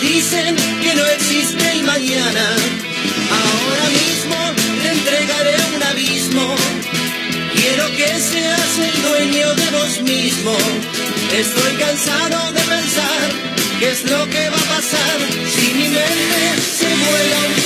Dicen que no existe el mañana. Ahora mismo te entregaré un abismo. Quiero que seas el dueño de vos mismo. Estoy cansado de pensar qué es lo que va a pasar si mi mente se vuela un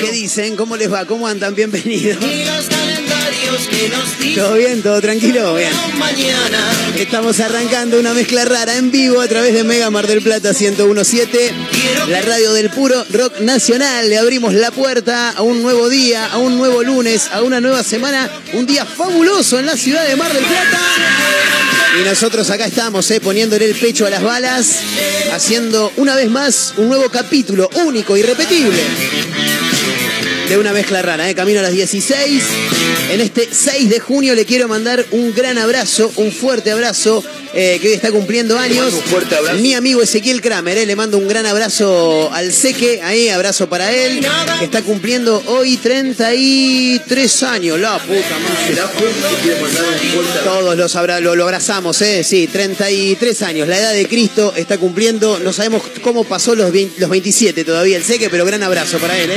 ¿Qué dicen? ¿Cómo les va? ¿Cómo andan? Bienvenidos. ¿Todo bien? ¿Todo tranquilo? Bien. Estamos arrancando una mezcla rara en vivo a través de Mega Mar del Plata 1017, la radio del puro rock nacional. Le abrimos la puerta a un nuevo día, a un nuevo lunes, a una nueva semana, un día fabuloso en la ciudad de Mar del Plata. Y nosotros acá estamos, eh, poniéndole el pecho a las balas, haciendo una vez más un nuevo capítulo único, irrepetible de una mezcla rara, ¿eh? camino a las 16. En este 6 de junio le quiero mandar un gran abrazo, un fuerte abrazo, eh, que hoy está cumpliendo años. Un fuerte abrazo. Mi amigo Ezequiel Kramer, ¿eh? le mando un gran abrazo al Seque, ahí, abrazo para él, que está cumpliendo hoy 33 años, la puta madre. Todos los abra- lo, lo abrazamos, ¿eh? Sí, 33 años. La edad de Cristo está cumpliendo. No sabemos cómo pasó los, 20 los 27 todavía el seque, pero gran abrazo para él, ¿eh?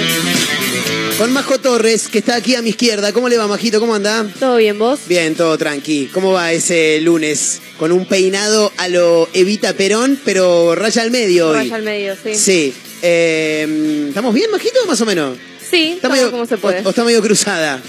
Con Majo Torres, que está aquí a mi izquierda. ¿Cómo le va, Majito? ¿Cómo anda? ¿Todo bien vos? Bien, todo tranqui. ¿Cómo va ese lunes? Con un peinado a lo Evita Perón, pero raya al medio hoy. Raya al medio, sí. Sí. Eh, ¿Estamos bien, Majito, más o menos? Sí, Está medio- como se puede. O, o está medio cruzada.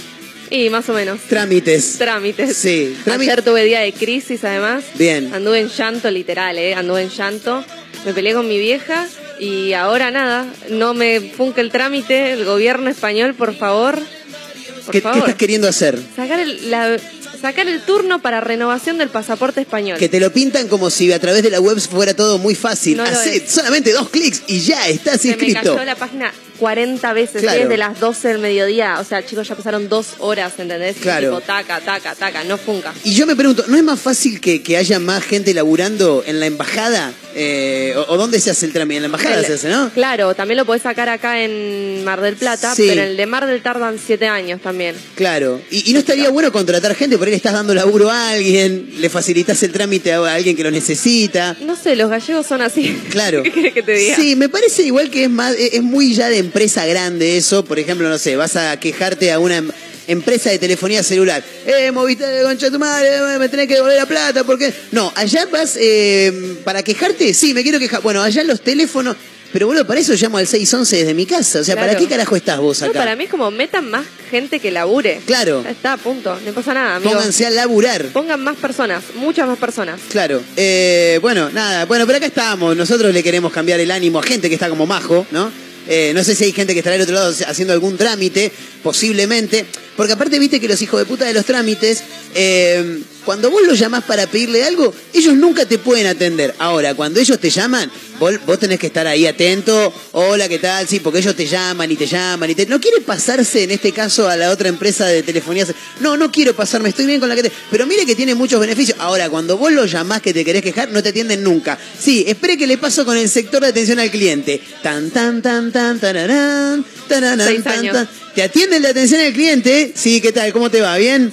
Y más o menos. Trámites. Trámites. Sí, trámite- Ayer tuve día de crisis, además. Bien. Anduve en llanto, literal, ¿eh? Anduve en llanto. Me peleé con mi vieja y ahora nada. No me funque el trámite. El gobierno español, por favor. Por ¿Qué, qué favor. estás queriendo hacer? Sacar el, la- sacar el turno para renovación del pasaporte español. Que te lo pintan como si a través de la web fuera todo muy fácil. No es. solamente dos clics y ya estás Se me inscrito. cayó la página 40 veces Claro. desde las 12 del mediodía. O sea, chicos, ya pasaron dos horas, ¿entendés? Y Claro. Tipo, taca, taca, taca, no funca. Y yo me pregunto, ¿no es más fácil que, que haya más gente laburando en la embajada? Eh, o, o dónde se hace el trámite? En la embajada El- se hace, ¿no? Claro, también lo podés sacar acá en Mar del Plata, Sí. pero en el de Mar del tardan 7 años también. Claro. Y, y no estaría bueno contratar gente, por ahí le estás dando laburo a alguien, le facilitas el trámite a alguien que lo necesita. No sé, los gallegos son así. Claro. ¿Qué que te diga? Sí, me parece igual que es más, es muy ya de empresa grande eso. Por ejemplo, no sé, vas a quejarte a una em- empresa de telefonía celular. Eh, moviste de concha de tu madre, eh, me tenés que devolver la plata, porque. No, allá vas eh, para quejarte, sí, me quiero quejar. Bueno, allá los teléfonos. Pero boludo, para eso llamo al 611 desde mi casa. O sea, ¿para qué carajo estás vos acá? No, para mí es como metan más gente que labure. Claro. Ya está, punto. No pasa nada, amigo. Pónganse a laburar. Pongan más personas, muchas más personas. Claro. Eh, bueno, nada. Bueno, pero acá estamos. Nosotros le queremos cambiar el ánimo a gente que está como majo, ¿no? Eh, no sé si hay gente que estará del otro lado haciendo algún trámite, posiblemente. Porque aparte, viste que los hijos de puta de los trámites, eh, cuando vos los llamás para pedirle algo, ellos nunca te pueden atender. Ahora, cuando ellos te llaman, vos, vos tenés que estar ahí atento. Hola, ¿qué tal? Sí, porque ellos te llaman y te llaman y te... No quiere pasarse, en este caso, a la otra empresa de telefonía. No, no quiero pasarme, estoy bien con la que te... Pero mire que tiene muchos beneficios. Ahora, cuando vos los llamás que te querés quejar, no te atienden nunca. Sí, espere que le paso con el sector de atención al cliente. Tan, tan, tan, tan, tararán, tararán, Seis tan, años. tan. ¿Te atienden la atención al cliente? Sí, ¿qué tal? ¿Cómo te va? ¿Bien?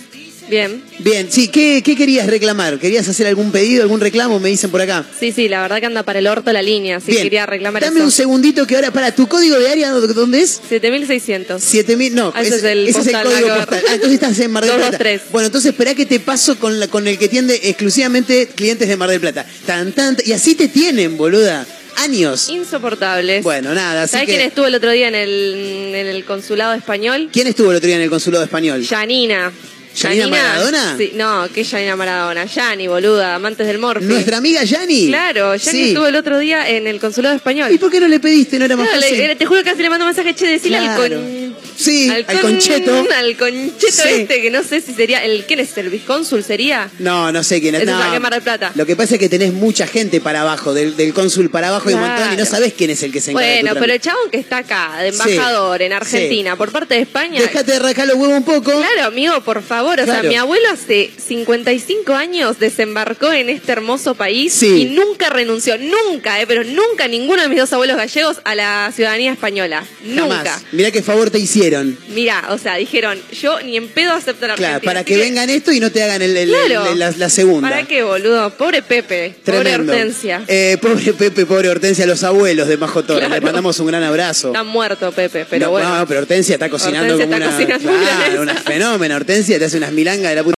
Bien. Bien, sí, ¿qué, qué querías reclamar? ¿Querías hacer algún pedido, algún reclamo? Me dicen por acá. Sí, sí, la verdad que anda para el orto la línea, así Bien, quería reclamar dame eso. un segundito que ahora, para, ¿tu código de área dó- dónde es? 7600. 7000, no, Ah, ese es el ese es el código postal. Ah, entonces estás en Mar del Plata. 223. Bueno, entonces espera que te paso con, la- con el que tiende exclusivamente clientes de Mar del Plata. Tan, tan, y así te tienen, boluda. Años. Insoportables. Bueno, nada, ¿Sabes que... quién estuvo el otro día en el, en el consulado español? ¿Quién estuvo el otro día en el consulado español? Yanina. ¿Yanina Maradona? Sí, no, ¿qué Yanina Maradona? Yani, boluda, amantes del morfi. Nuestra amiga Yani. Claro, Yani Sí. estuvo el otro día en el consulado español. ¿Y por qué no le pediste? ¿No era más Claro, fácil? le- te juro que casi le mando un mensaje, che, decile Claro. al con... Sí, al con- concheto. Al concheto Sí. este, que no sé si sería... el ¿Quién es? ¿El viscónsul sería? No, no sé quién es. Eso no. Mar del Plata. Lo que pasa es que tenés mucha gente para abajo, del, del cónsul para abajo y un montón, y no sabés quién es el que se encarga de tu Bueno, pero el chabón que está acá, de embajador en Argentina, por parte de España... Dejate de rascar los huevos un poco. Claro, amigo, por favor. O Claro. sea, mi abuelo hace 55 años desembarcó en este hermoso país y nunca renunció, nunca, eh, pero nunca ninguno de mis dos abuelos gallegos a la ciudadanía española. Jamás. Nunca. Mirá qué favor te hicieron. Mira, o sea, dijeron, yo ni en pedo acepto la Claro, para que vengan esto y no te hagan el- el- Claro. el- la, la segunda. ¿Para qué, boludo? Pobre Pepe, Tremendo. pobre Hortensia. Eh, pobre Pepe, pobre Hortensia, los abuelos de Majo Torres. Claro. Le mandamos un gran abrazo. Está muerto Pepe, pero no, bueno. no, pero Hortensia está cocinando Hortensia como está una, cocinando claro, una fenómena. Hortensia te hace unas milangas de la puta.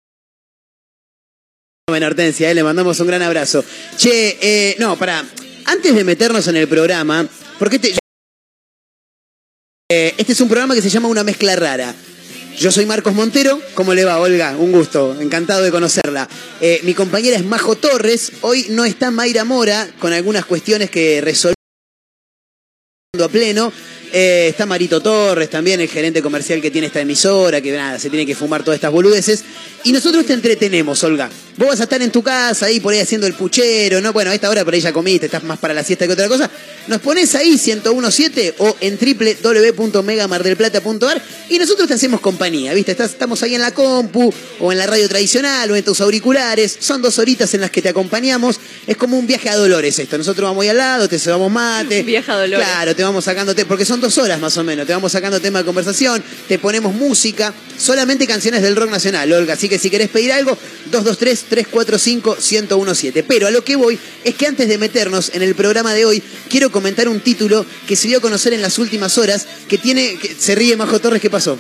Fenómena, Hortensia, eh, le mandamos un gran abrazo. Che, eh, no, para. Antes de meternos en el programa, porque te, este es un programa que se llama Una Mezcla Rara. Yo soy Marcos Montero. ¿Cómo le va, Olga? Un gusto. Encantado de conocerla. Eh, mi compañera es Majo Torres. Hoy no está Mayra Mora con algunas cuestiones que resolver a pleno. Eh, está Marito Torres también, el gerente comercial que tiene esta emisora, que nada, se tiene que fumar todas estas boludeces. Y nosotros te entretenemos, Olga. Vos vas a estar en tu casa ahí por ahí haciendo el puchero, ¿no? Bueno, a esta hora por ahí ya comiste, estás más para la siesta que otra cosa. Nos pones ahí 1017 o en www.megamardelplata.ar y nosotros te hacemos compañía, ¿viste? Estás- estamos ahí en la compu o en la radio tradicional o en tus auriculares. Son dos horitas en las que te acompañamos. Es como un viaje a Dolores esto. Nosotros vamos ahí al lado, te cebamos mate. Viaje a Dolores. Claro, te vamos sacando, te- porque son dos horas más o menos, te vamos sacando tema de conversación, te ponemos música, solamente canciones del rock nacional, Olga, así que si querés pedir algo, 223-345-1017. Pero a lo que voy es que antes de meternos en el programa de hoy, quiero comentar un título que se dio a conocer en las últimas horas, que tiene, que- se ríe Majo Torres, ¿qué pasó?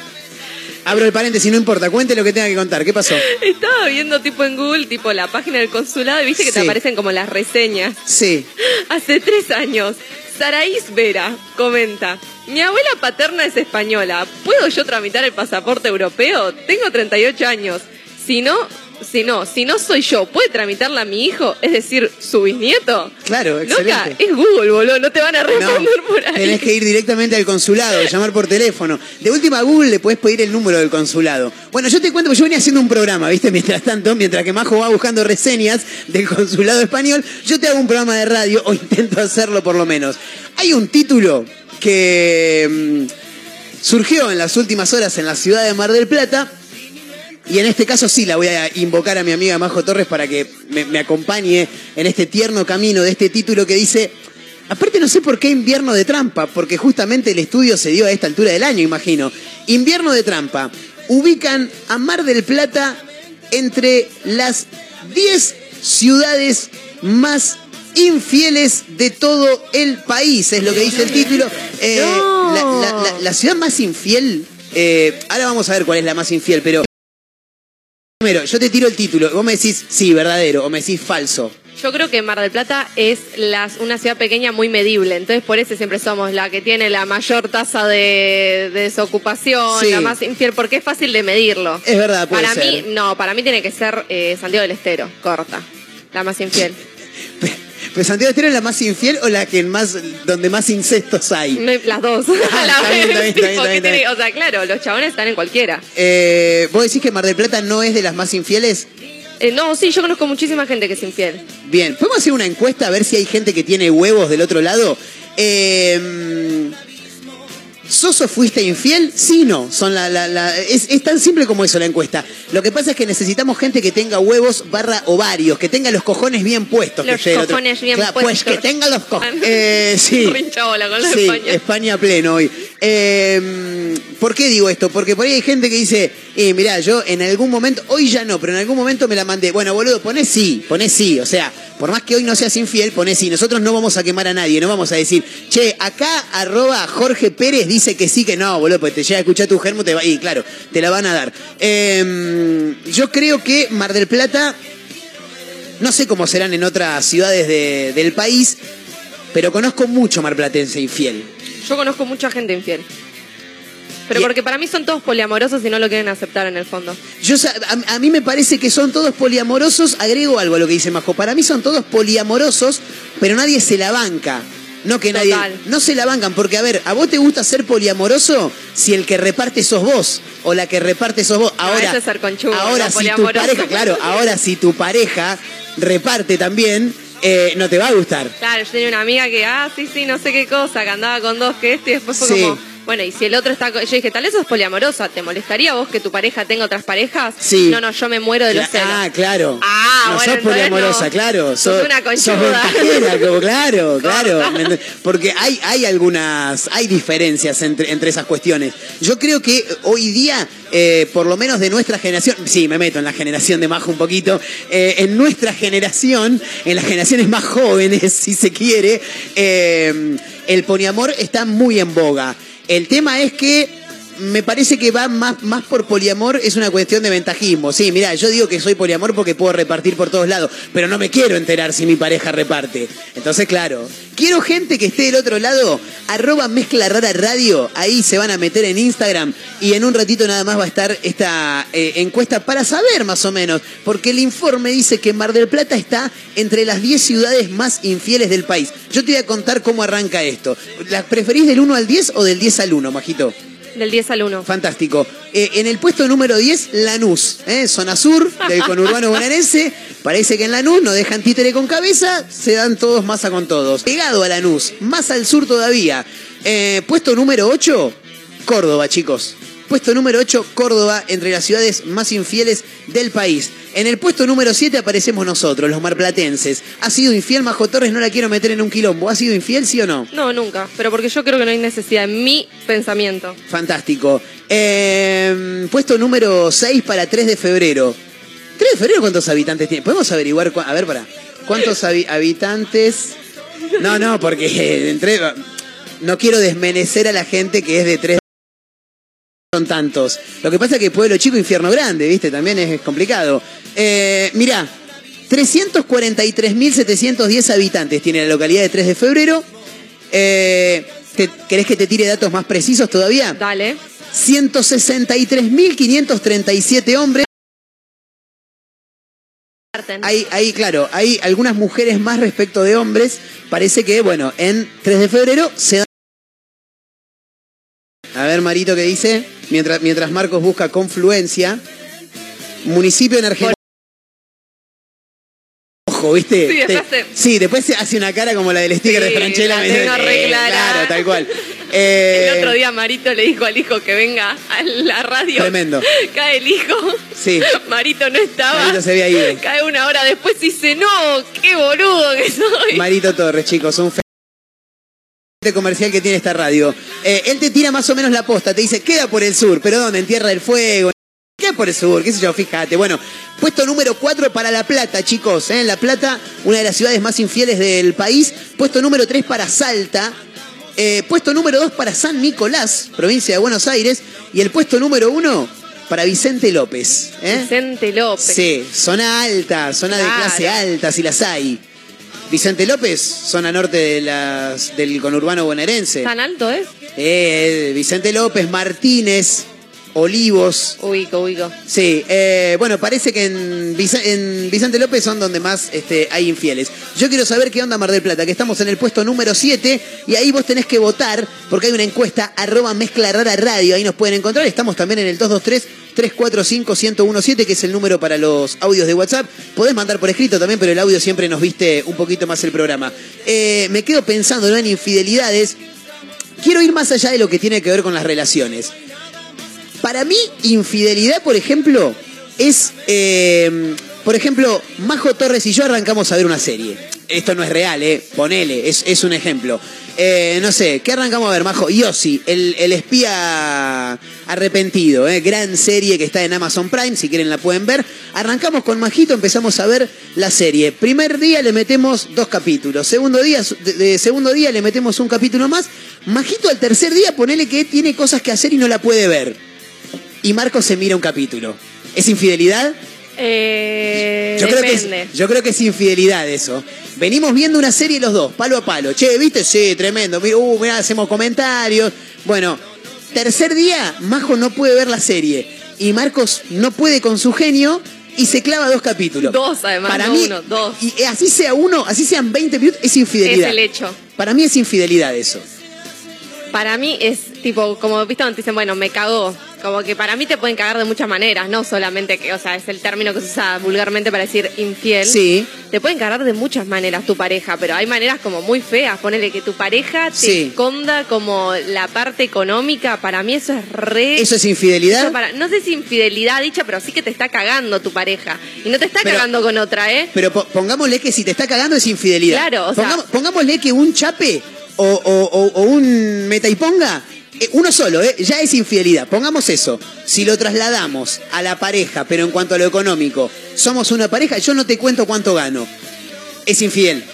Abro el paréntesis, no importa, cuente lo que tenga que contar, ¿qué pasó? Estaba viendo tipo en Google, tipo la página del consulado y viste que te aparecen como las reseñas. Sí, Hace tres años, Saraís Vera comenta, mi abuela paterna es española, ¿puedo yo tramitar el pasaporte europeo? Tengo 38 años. Si no, si no, si no soy yo, ¿puede tramitarla a mi hijo? Es decir, su bisnieto. Claro, Loca, excelente. es Google, boludo, no te van a No, responder por ahí. tenés que ir directamente al consulado, llamar por teléfono. De última a Google le podés pedir el número del consulado. Bueno, yo te cuento, porque yo venía haciendo un programa, ¿viste? Mientras tanto, mientras que Majo va buscando reseñas del consulado español, yo te hago un programa de radio, o intento hacerlo por lo menos. Hay un título que mm, surgió en las últimas horas en la ciudad de Mar del Plata, y en este caso sí la voy a invocar a mi amiga Majo Torres para que me, acompañe en este tierno camino de este título que dice, aparte no sé por qué invierno de trampa, porque justamente el estudio se dio a esta altura del año, imagino. Invierno de trampa. Ubican a Mar del Plata entre las 10 ciudades más infieles de todo el país, es lo que dice el título. Eh, la ciudad más infiel, eh, ahora vamos a ver cuál es la más infiel, pero Primero, yo te tiro el título, vos me decís sí, verdadero, o me decís falso. Yo creo que Mar del Plata es las, una ciudad pequeña muy medible, entonces por eso siempre somos la que tiene la mayor tasa de, de desocupación, Sí. la más infiel, porque es fácil de medirlo. Es verdad, puede Para ser. mí, no, para mí tiene que ser eh, Santiago del Estero, corta, la más infiel. ¿Pero Santiago Estero es la más infiel o la que más, donde más incestos hay? No, Las dos. Ah, A la está bien, vez, está bien, está tipo, bien, está ¿qué bien, tiene- está bien. O sea, claro, los chabones están en cualquiera. Eh, ¿Vos decís que Mar del Plata no es de las más infieles? Eh, no, sí, yo conozco muchísima gente que es infiel. Bien, ¿podemos hacer una encuesta a ver si hay gente que tiene huevos del otro lado? Eh, ¿Sos o fuiste infiel? Sí, no. Son la, la- la- es, es tan simple como eso la encuesta. Lo que pasa es que necesitamos gente que tenga huevos barra ovarios, que tenga los cojones bien puestos. Los que cojones bien Claro, Pues puestos. que tenga los cojones. Eh, sí. Con la Sí, España. España pleno hoy. Eh, ¿Por qué digo esto? Porque por ahí hay gente que dice, eh, mirá, yo en algún momento, hoy ya no, pero en algún momento me la mandé. Bueno, boludo, poné sí, poné sí. O sea, por más que hoy no seas infiel, poné sí. Nosotros no vamos a quemar a nadie, no vamos a decir, che, acá arroba Jorge Pérez dice que sí, que no, boludo, porque te llega a escuchar tu germo, te va, y claro, te la van a dar. Eh, yo creo que Mar del Plata, no sé cómo serán en otras ciudades de- del país, pero conozco mucho marplatense infiel. Yo conozco mucha gente infiel. Pero Y- porque para mí son todos poliamorosos y no lo quieren aceptar en el fondo. Yo, a, a mí me parece que son todos poliamorosos. Agrego algo a lo que dice Majo. Para mí son todos poliamorosos, pero nadie se la banca. No que nadie. No se la bancan, porque a ver, ¿a vos te gusta ser poliamoroso si el que reparte sos vos? O la que reparte sos vos. Ahora, es ser ahora no si tu pareja, claro, ahora si tu pareja reparte también, eh, no te va a gustar. Claro, yo tenía una amiga que, ah, sí, sí, no sé qué cosa, que andaba con dos, que este, y después fue Sí. como, bueno, y si el otro está. Yo dije, tal vez sos poliamorosa, ¿te molestaría vos que tu pareja tenga otras parejas? Sí. No, no, yo me muero de los celos. Ah, claro. Ah, no bueno, sos poliamorosa, no. claro. Sos una conchuda. Sos claro, claro. Porque hay, hay algunas, hay diferencias entre, entre esas cuestiones. Yo creo que hoy día, eh, por lo menos de nuestra generación, sí, me meto en la generación de Majo un poquito, eh, en nuestra generación, en las generaciones más jóvenes, si se quiere, eh, el poliamor está muy en boga. El tema es que me parece que va más, más por poliamor, es una cuestión de ventajismo. Sí, mira, yo digo que soy poliamor porque puedo repartir por todos lados, pero no me quiero enterar si mi pareja reparte. Entonces, claro, quiero gente que esté del otro lado, arroba mezcla rara radio, ahí se van a meter en Instagram y en un ratito nada más va a estar esta eh, encuesta para saber más o menos, porque el informe dice que Mar del Plata está entre las 10 ciudades más infieles del país. Yo te voy a contar cómo arranca esto. ¿Las preferís del 1 al 10 o del 10 al 1, Majito? Del 10 al 1. Fantástico. Eh, en el puesto número 10, Lanús, ¿eh? zona sur del conurbano bonaerense. Parece que en Lanús no dejan títere con cabeza, se dan todos masa con todos. Pegado a Lanús, más al sur todavía. Eh, puesto número 8, Córdoba, chicos. Puesto número 8, Córdoba, entre las ciudades más infieles del país. En el puesto número 7 aparecemos nosotros, los marplatenses. ¿Ha sido infiel Majo Torres? No la quiero meter en un quilombo. ¿Ha sido infiel, sí o no? No, nunca. Pero porque yo creo que no hay necesidad en mi pensamiento. Fantástico. Eh, puesto número 6 para 3 de febrero. ¿3 de febrero cuántos habitantes tiene? ¿Podemos averiguar? A ver, para. ¿Cuántos habi- habitantes? No, no, porque eh, entre, no quiero desmenecer a la gente que es de 3 son tantos. Lo que pasa es que pueblo chico, infierno grande, ¿viste? También es complicado. Eh, mirá, 343.710 habitantes tiene la localidad de 3 de febrero. Eh, ¿te- ¿Querés que te tire datos más precisos todavía? Dale. 163.537 hombres. Hay, hay, claro, hay algunas mujeres más respecto de hombres. Parece que, bueno, en 3 de febrero se da... A ver, Marito, ¿qué dice? Mientras, mientras Marcos busca confluencia. Municipio en Argentina. Ojo, ¿viste? Sí, Te- después te- sí, después se hace una cara como la del sticker de Franchella. la tengo re eh. Claro, tal cual. Eh, El otro día Marito le dijo al hijo que venga a la radio. Tremendo. Cae el hijo. Sí. Marito no estaba. Marito se había ido. Cae una hora después y dice, no, qué boludo que soy. Marito Torres, chicos, un comercial que tiene esta radio. Eh, él te tira más o menos la posta, te dice, queda por el sur, pero ¿dónde? En Tierra del Fuego. Queda por el sur, qué sé yo, fíjate. Bueno, puesto número 4 para La Plata, chicos. ¿eh? La Plata, una de las ciudades más infieles del país. Puesto número 3 para Salta. Eh, puesto número 2 para San Nicolás, provincia de Buenos Aires. Y el puesto número 1 para Vicente López. ¿eh? Vicente López. Sí, zona alta, zona de clase alta, si las hay. Vicente López, zona norte de las, del conurbano bonaerense. ¿Tan alto es? Eh, Vicente López, Martínez, Olivos. Ubico, ubico. Sí, eh, bueno, parece que en, Vic- en Vicente López son donde más este, hay infieles. Yo quiero saber qué onda Mar del Plata, que estamos en el puesto número 7 y ahí vos tenés que votar porque hay una encuesta arroba mezcla rara radio, ahí nos pueden encontrar. Estamos también en el 223-345-1017, que es el número para los audios de WhatsApp. Podés mandar por escrito también, pero el audio siempre nos viste un poquito más el programa. Eh, me quedo pensando ¿no? en infidelidades. Quiero ir más allá de lo que tiene que ver con las relaciones. Para mí, infidelidad, por ejemplo, es. eh, por ejemplo, Majo Torres y yo arrancamos a ver una serie. Esto no es real, ¿eh? Ponele, es, es un ejemplo. Eh, no sé, ¿qué arrancamos a ver, Majo? Yossi, el, el espía arrepentido, ¿eh? Gran serie que está en Amazon Prime, si quieren la pueden ver. Arrancamos con Majito, empezamos a ver la serie. Primer día le metemos dos capítulos. Segundo día, de- segundo día le metemos un capítulo más. Majito al tercer día, ponele que tiene cosas que hacer y no la puede ver y Marco se mira un capítulo. ¿Es infidelidad? Eh, Yo creo, que es, yo creo que es infidelidad eso. Venimos viendo una serie los dos, palo a palo. Che, ¿viste? Sí, tremendo. Uh, mirá, hacemos comentarios. Bueno, tercer día, Majo no puede ver la serie. Y Marcos no puede con su genio y se clava dos capítulos. Dos, además, Para no mí, uno, dos. Y así sea uno, así sean 20 minutos, es infidelidad. Es el hecho. Para mí es infidelidad eso. Para mí es tipo, como viste dicen, bueno, me cagó. Como que para mí te pueden cagar de muchas maneras, no solamente que, o sea, es el término que se usa vulgarmente para decir infiel. Sí. Te pueden cagar de muchas maneras tu pareja, pero hay maneras como muy feas. Ponele que tu pareja te Sí. esconda como la parte económica. Para mí eso es re. ¿Eso es infidelidad? Eso para- no sé si infidelidad dicha, pero sí que te está cagando tu pareja. Y no te está Pero- cagando con otra, ¿eh? Pero po- pongámosle que si te está cagando es infidelidad. Claro, o sea- pongámosle que un chape o, o- o- o un meta y ponga, uno solo, ¿eh? ya es infidelidad. Pongamos eso. Si lo trasladamos a la pareja, pero en cuanto a lo económico, somos una pareja, yo no te cuento cuánto gano. Es infiel.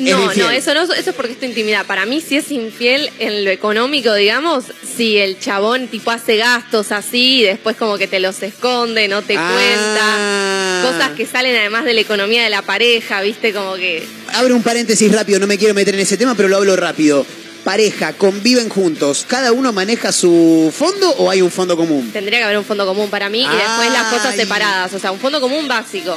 No, no, eso no, eso es porque es tu intimidad. Para mí, si es infiel en lo económico, digamos, si el chabón tipo hace gastos así y después como que te los esconde, no te Ah. cuenta. Cosas que salen además de la economía de la pareja, viste, como que. Abro un paréntesis rápido, no me quiero meter en ese tema, pero lo hablo rápido. Pareja, conviven juntos, ¿cada uno maneja su fondo o hay un fondo común? Tendría que haber un fondo común para mí y después las cosas separadas. O sea, un fondo común básico.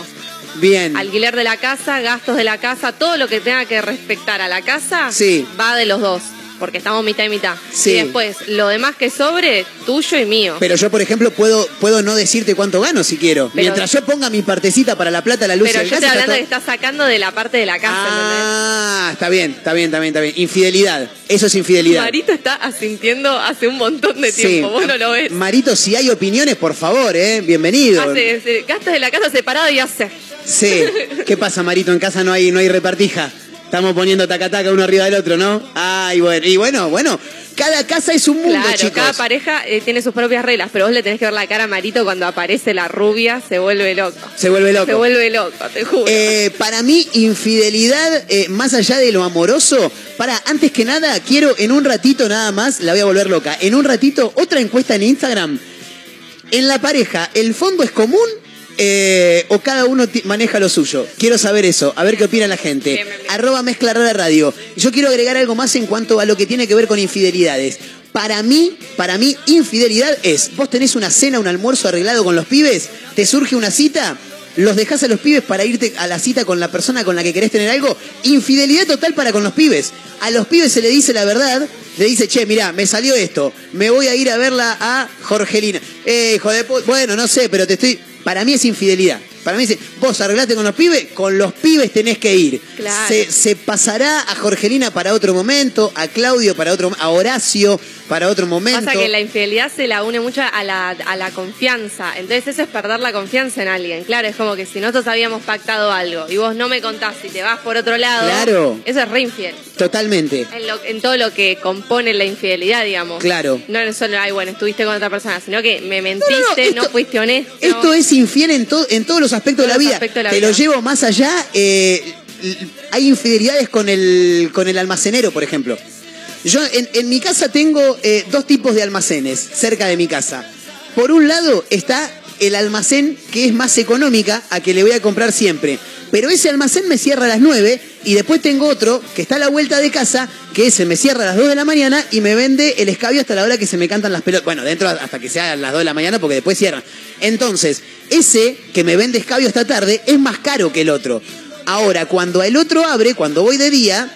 Bien. Alquiler de la casa, gastos de la casa, todo lo que tenga que respectar a la casa Sí. va de los dos. Porque estamos mitad y mitad. Sí. Y después, lo demás que sobre, tuyo y mío. Pero yo, por ejemplo, puedo, puedo no decirte cuánto gano si quiero. Pero- Mientras yo ponga mi partecita para la plata, la luz Pero y el yo gas. estoy está hablando de que estás sacando de la parte de la casa, Ah, está bien, está bien, está bien, está bien. Infidelidad. Eso es infidelidad. Marito está asintiendo hace un montón de Sí. tiempo, vos no lo ves. Marito, si hay opiniones, por favor, ¿eh? Bienvenido. Hace, gastos de la casa separado y hace. Sí. ¿Qué pasa, Marito? En casa no hay, no hay repartija. Estamos poniendo taca-taca uno arriba del otro, ¿no? Ay, bueno. Y bueno, bueno. Cada casa es un mundo, Claro, chicos. cada pareja eh, tiene sus propias reglas, pero vos le tenés que ver la cara a Marito cuando aparece la rubia, se vuelve loco. Se vuelve loco. Se vuelve loco, te juro. Eh, para mí, infidelidad, eh, más allá de lo amoroso, para, antes que nada, quiero en un ratito nada más, la voy a volver loca, en un ratito, otra encuesta en Instagram. En la pareja, ¿el fondo es común eh, o cada uno maneja lo suyo? Quiero saber eso, a ver qué opina la gente. Bien, bien, bien. Arroba mezcla rara radio. Yo quiero agregar algo más en cuanto a lo que tiene que ver con infidelidades. Para mí, para mí, infidelidad es, vos tenés una cena, un almuerzo arreglado con los pibes, te surge una cita, los dejás a los pibes para irte a la cita con la persona con la que querés tener algo. Infidelidad total para con los pibes. A los pibes se le dice la verdad, le dice, che, mirá, me salió esto, me voy a ir a verla a Jorgelina. Eh, hijo de Bueno, no sé, pero te estoy. Para mí es infidelidad. Para mí dice, vos arreglate con los pibes, con los pibes tenés que ir. Claro. Se, se pasará a Jorgelina para otro momento, a Claudio para otro, a Horacio para otro momento. Pasa que la infidelidad se la une mucho a la, a la confianza. Entonces eso es perder la confianza en alguien. Claro, es como que si nosotros habíamos pactado algo y vos no me contás y te vas por otro lado, Claro. eso es re infiel. Totalmente. En, lo- en todo lo que compone la infidelidad, digamos. Claro. No solo, ay, bueno, estuviste con otra persona, sino que me mentiste, No, no, no, esto- fuiste honesto. Esto es infiel en, to- en todos los aspectos de la vida. aspectos de la Te vida. lo llevo más allá. eh, hay infidelidades con el, con el almacenero, por ejemplo. Yo en, en mi casa tengo eh, dos tipos de almacenes cerca de mi casa. Por un lado está el almacén que es más económica, a que le voy a comprar siempre. Pero ese almacén me cierra a las 9 y después tengo otro que está a la vuelta de casa, que ese me cierra a las 2 de la mañana y me vende el escabio hasta la hora que se me cantan las pelotas. Bueno, dentro hasta que sea las 2 de la mañana porque después cierran. Entonces, ese que me vende escabio esta tarde es más caro que el otro. Ahora, cuando el otro abre, cuando voy de día,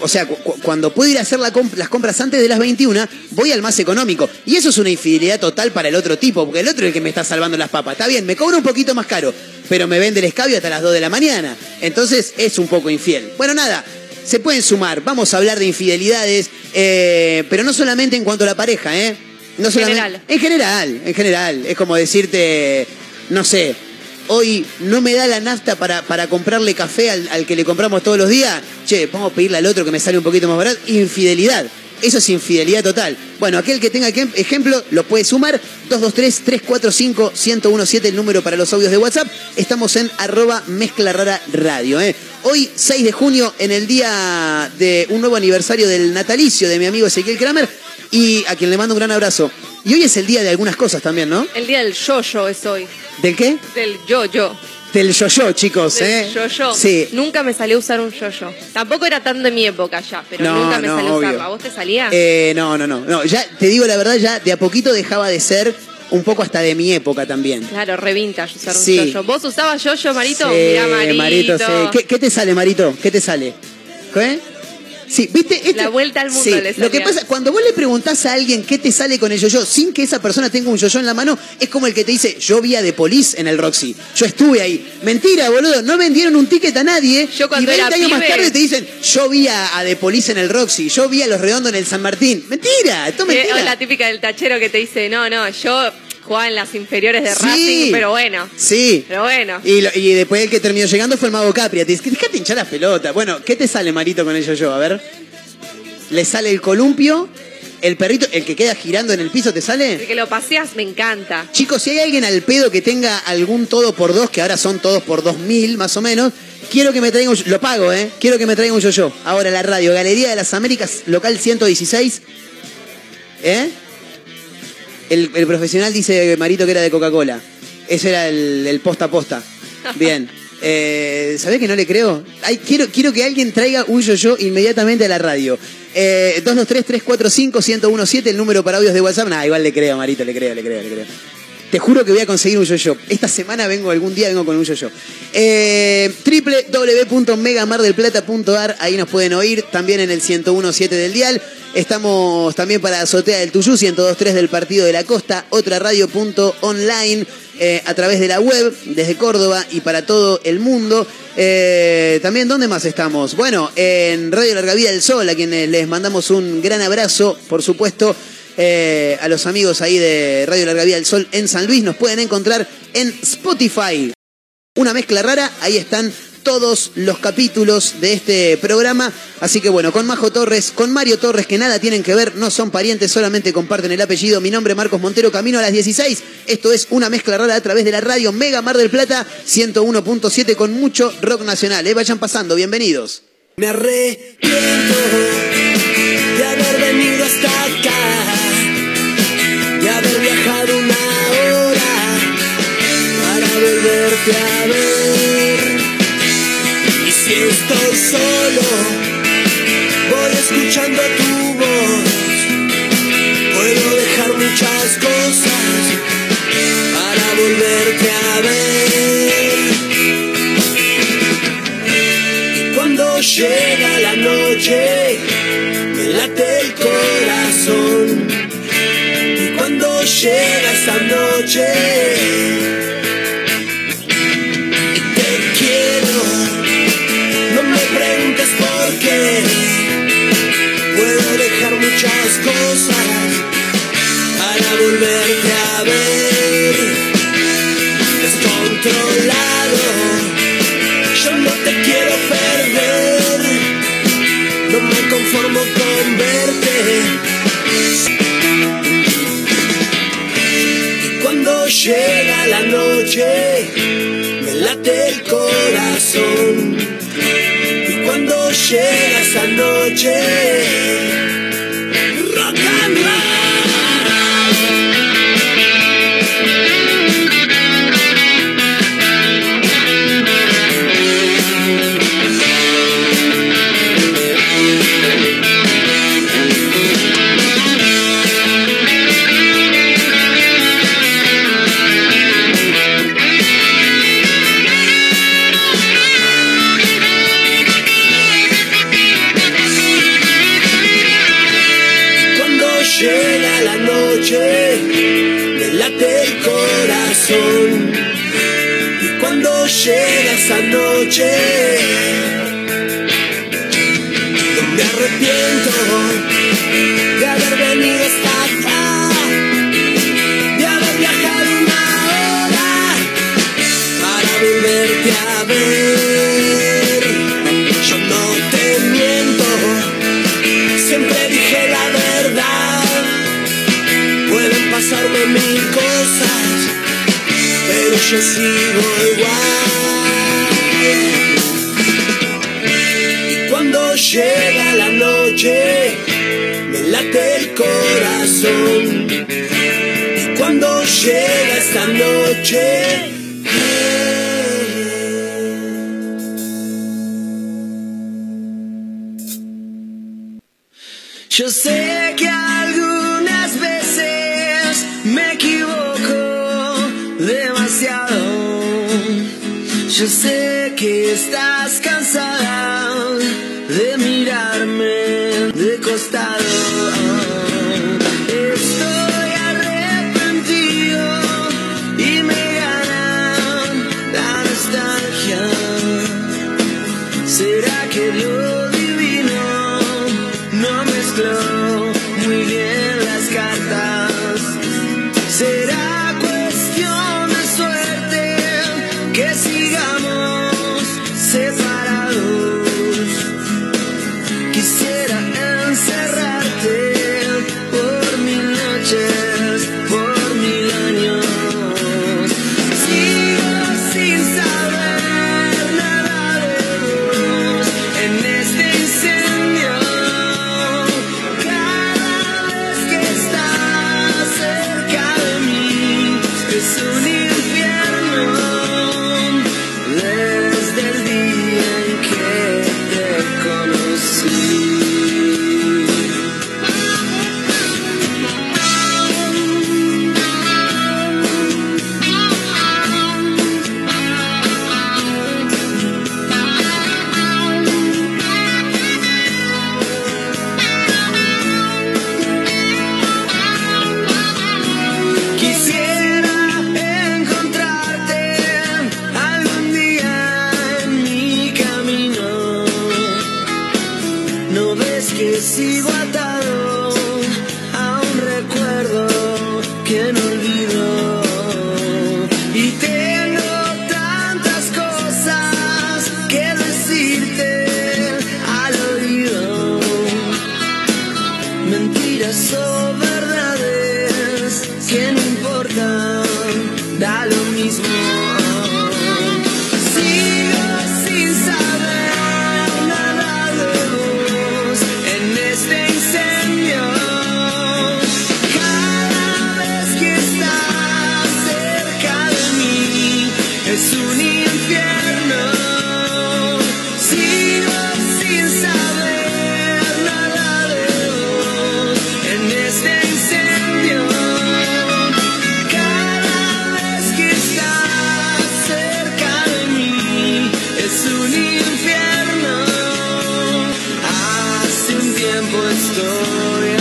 o sea, cuando puedo ir a hacer las compras antes de las 21, voy al más económico. Y eso es una infidelidad total para el otro tipo, porque el otro es el que me está salvando las papas. Está bien, me cobra un poquito más caro, pero me vende el escabio hasta las 2 de la mañana. Entonces es un poco infiel. Bueno, nada, se pueden sumar. Vamos a hablar de infidelidades, eh, pero no solamente en cuanto a la pareja, ¿eh? No solamente, general. En general, en general. Es como decirte, no sé, hoy no me da la nafta para, para comprarle café al, que le compramos todos los días, che, vamos a pedirle al otro que me sale un poquito más barato. Infidelidad. Eso es infidelidad total. Bueno, aquel que tenga ejemplo lo puede sumar. 223-345-1017, el número para los audios de WhatsApp. Estamos en arroba mezcla rara radio. ¿eh? Hoy, 6 de junio, en el día de un nuevo aniversario del natalicio de mi amigo Ezequiel Kramer, y a quien le mando un gran abrazo. Y hoy es el día de algunas cosas también, ¿no? El día del yo-yo es hoy. ¿Del qué? Del yo-yo. Del yo-yo, chicos, Del ¿eh? yo-yo. Sí. Nunca me salió a usar un yo-yo. Tampoco era tan de mi época ya, pero No, nunca me no, salió a obvio. usarlo. ¿A vos te salía? Eh, no, no, no, no. Ya te digo la verdad, ya de a poquito dejaba de ser un poco hasta de mi época también. Claro, re vintage usar un Sí. yo-yo. ¿Vos usabas yo-yo, Marito? Sí, Mirá, Marito. sí. ¿Qué, qué te sale, Marito? ¿Qué te sale? ¿Qué? Sí, viste, Este- La vuelta al mundo Sí, le Lo que pasa, cuando vos le preguntás a alguien qué te sale con el yo-yo, sin que esa persona tenga un yo-yo en la mano, es como el que te dice, yo vi a The Police en el Roxy. Yo estuve ahí. Mentira, boludo, no vendieron un ticket a nadie. Yo cuando y 20 era años más tarde te dicen, yo vi a, a The Police en el Roxy, yo vi a Los Redondos en el San Martín. Mentira, esto es Eh, mentira. o la típica del tachero que te dice, no, no, yo jugaba en las inferiores de Sí. Racing, pero bueno. Sí. Pero bueno. Y, lo- y después el que terminó llegando fue el mago Capria. Te dice, dejate hinchar las pelotas. Bueno, ¿qué te sale, Marito, con el yo-yo? A ver. Le sale el columpio, el perrito, el que queda girando en el piso, ¿te El sale? que lo paseas me encanta. Chicos, si hay alguien al pedo que tenga algún todo por dos, que ahora son todos por dos mil más o menos, quiero que me traiga un Lo pago, ¿eh? Quiero que me traiga un yo-yo. Ahora la radio, Galería de las Américas, local 116. ¿Eh? El, el profesional dice Marito que era de Coca-Cola. Ese era el, el posta a posta. Bien. Eh, ¿Sabés que no le creo? Ay, quiero, quiero que alguien traiga un yo-yo inmediatamente a la radio. Eh, 223-345-1017, el número para audios de WhatsApp. Nah, igual le creo, Marito, le creo, le creo, le creo. Te juro que voy a conseguir un yo-yo. Esta semana vengo, algún día vengo con un yo-yo. Eh, www.megamardelplata.ar, ahí nos pueden oír, también en el 101.7 del dial. Estamos también para Azotea del Tuyú, 102.3 del Partido de la Costa, otra radio.online, eh, a través de la web, desde Córdoba y para todo el mundo. Eh, también, ¿dónde más estamos? Bueno, en Radio Larga Vida del Sol, a quienes les mandamos un gran abrazo, por supuesto. Eh, a los amigos ahí de Radio Larga Vida del Sol en San Luis nos pueden encontrar en Spotify. Una mezcla rara, ahí están todos los capítulos de este programa. Así que bueno, con Majo Torres, con Mario Torres, que nada tienen que ver, no son parientes, solamente comparten el apellido. Mi nombre es Marcos Montero, camino a las 16. Esto es una mezcla rara a través de la radio Mega Mar del Plata 101.7 con mucho rock nacional. Eh, vayan pasando, bienvenidos. Me arrepiento volverte a ver. Y si estoy solo, voy escuchando tu voz. Puedo dejar muchas cosas para volverte a ver. Cuando llega la noche, me late el corazón. Y cuando llega esa noche, muchas cosas para volverte a ver. Descontrolado. Yo no te quiero perder, no me conformo con verte. Y cuando llega la noche, me late el corazón. Y cuando llega esa noche, pasarme mil cosas, pero yo sigo igual. Y cuando llega la noche, me late el corazón. Y cuando llega esta noche, Yo sé Yo sé que estás cansada de mirarme de costado. for a story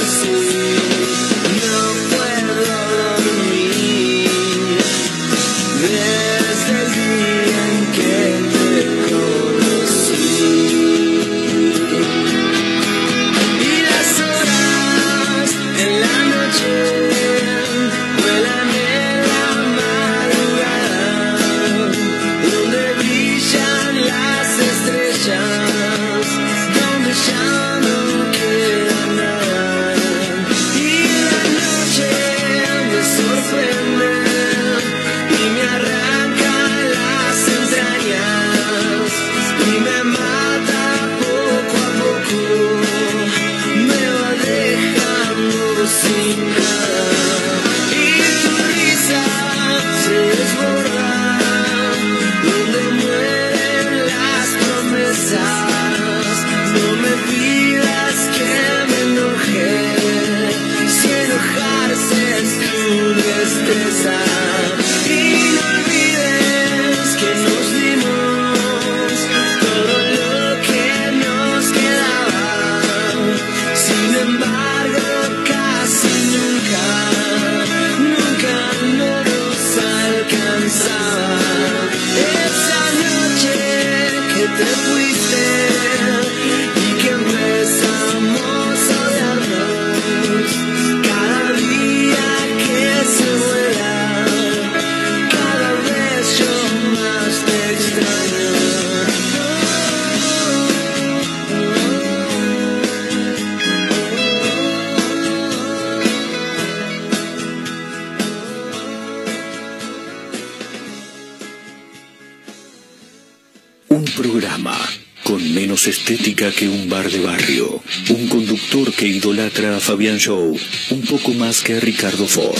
Fabián Show, un poco más que Ricardo Ford.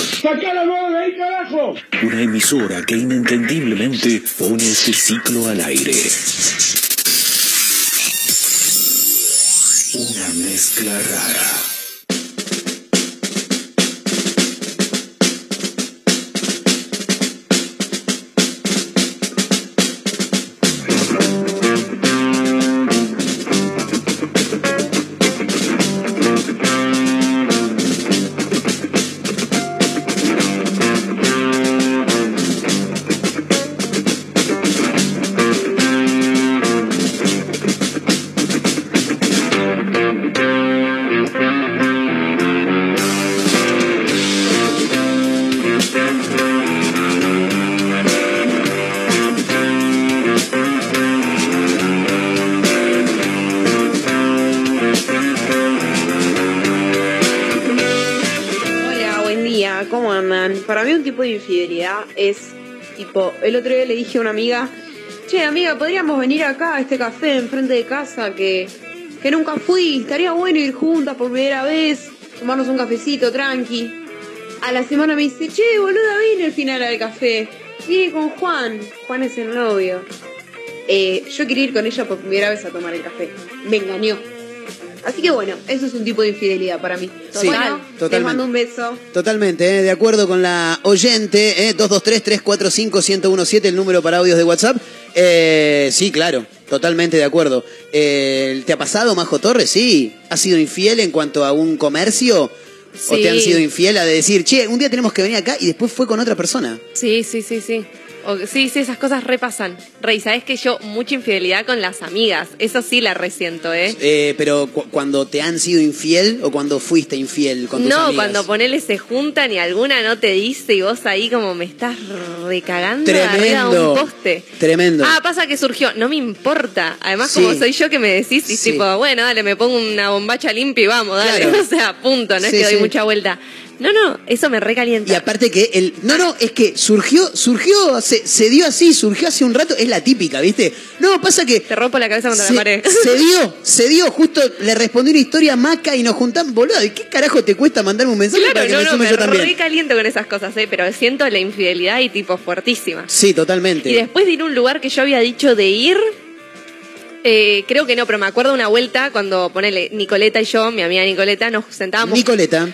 Una emisora que inentendiblemente pone este ciclo al aire. Una mezcla rara. El otro día le dije a una amiga, che amiga, podríamos venir acá a este café enfrente de casa que, que nunca fui, estaría bueno ir juntas por primera vez, tomarnos un cafecito tranqui. A la semana me dice, che boluda, vine al final al café, vine con Juan, Juan es el novio. Eh, yo quería ir con ella por primera vez a tomar el café. Me engañó. Así que bueno, eso es un tipo de infidelidad para mí. Sí, totalmente. Te mando un beso. Totalmente, ¿eh? de acuerdo con la oyente, ¿eh? 223-345-1017, el número para audios de WhatsApp. Eh, sí, claro, totalmente de acuerdo. Eh, ¿Te ha pasado, Majo Torres? Sí. ¿Has sido infiel en cuanto a un comercio? ¿O te han sido infiel a de decir, che, un día tenemos que venir acá y después fue con otra persona? Sí, sí, sí, sí sí, sí, esas cosas repasan. Rey, sabes que yo mucha infidelidad con las amigas. Eso sí la resiento, ¿eh? eh pero cuando te han sido infiel o cuando fuiste infiel con tus No, cuando ponele se juntan y alguna no te dice y vos ahí como me estás recagando Tremendo. un poste. Tremendo. Ah, pasa que surgió. No me importa. Además, como soy yo que me decís y tipo, bueno, dale, me pongo una bombacha limpia y vamos, dale. O sea, punto. No es que doy mucha vuelta. No, no, eso me recalienta. Y aparte que el. No, no, es que surgió, surgió, se, se dio así, surgió hace un rato, es la típica, ¿viste? No, pasa que. Te rompo la cabeza contra la pared. Se dio, se dio, justo le respondí una historia maca y nos juntamos, boludo. ¿Y qué carajo te cuesta mandarme un mensaje para que no, me sume yo también? recaliento con esas cosas, ¿eh? Pero siento la infidelidad y tipo fuertísima. Sí, totalmente. Y después de ir a un lugar que yo había dicho de ir, eh, creo que no, pero me acuerdo una vuelta cuando, ponele, Nicoleta y yo, mi amiga Nicoleta, nos sentábamos. Nicoleta.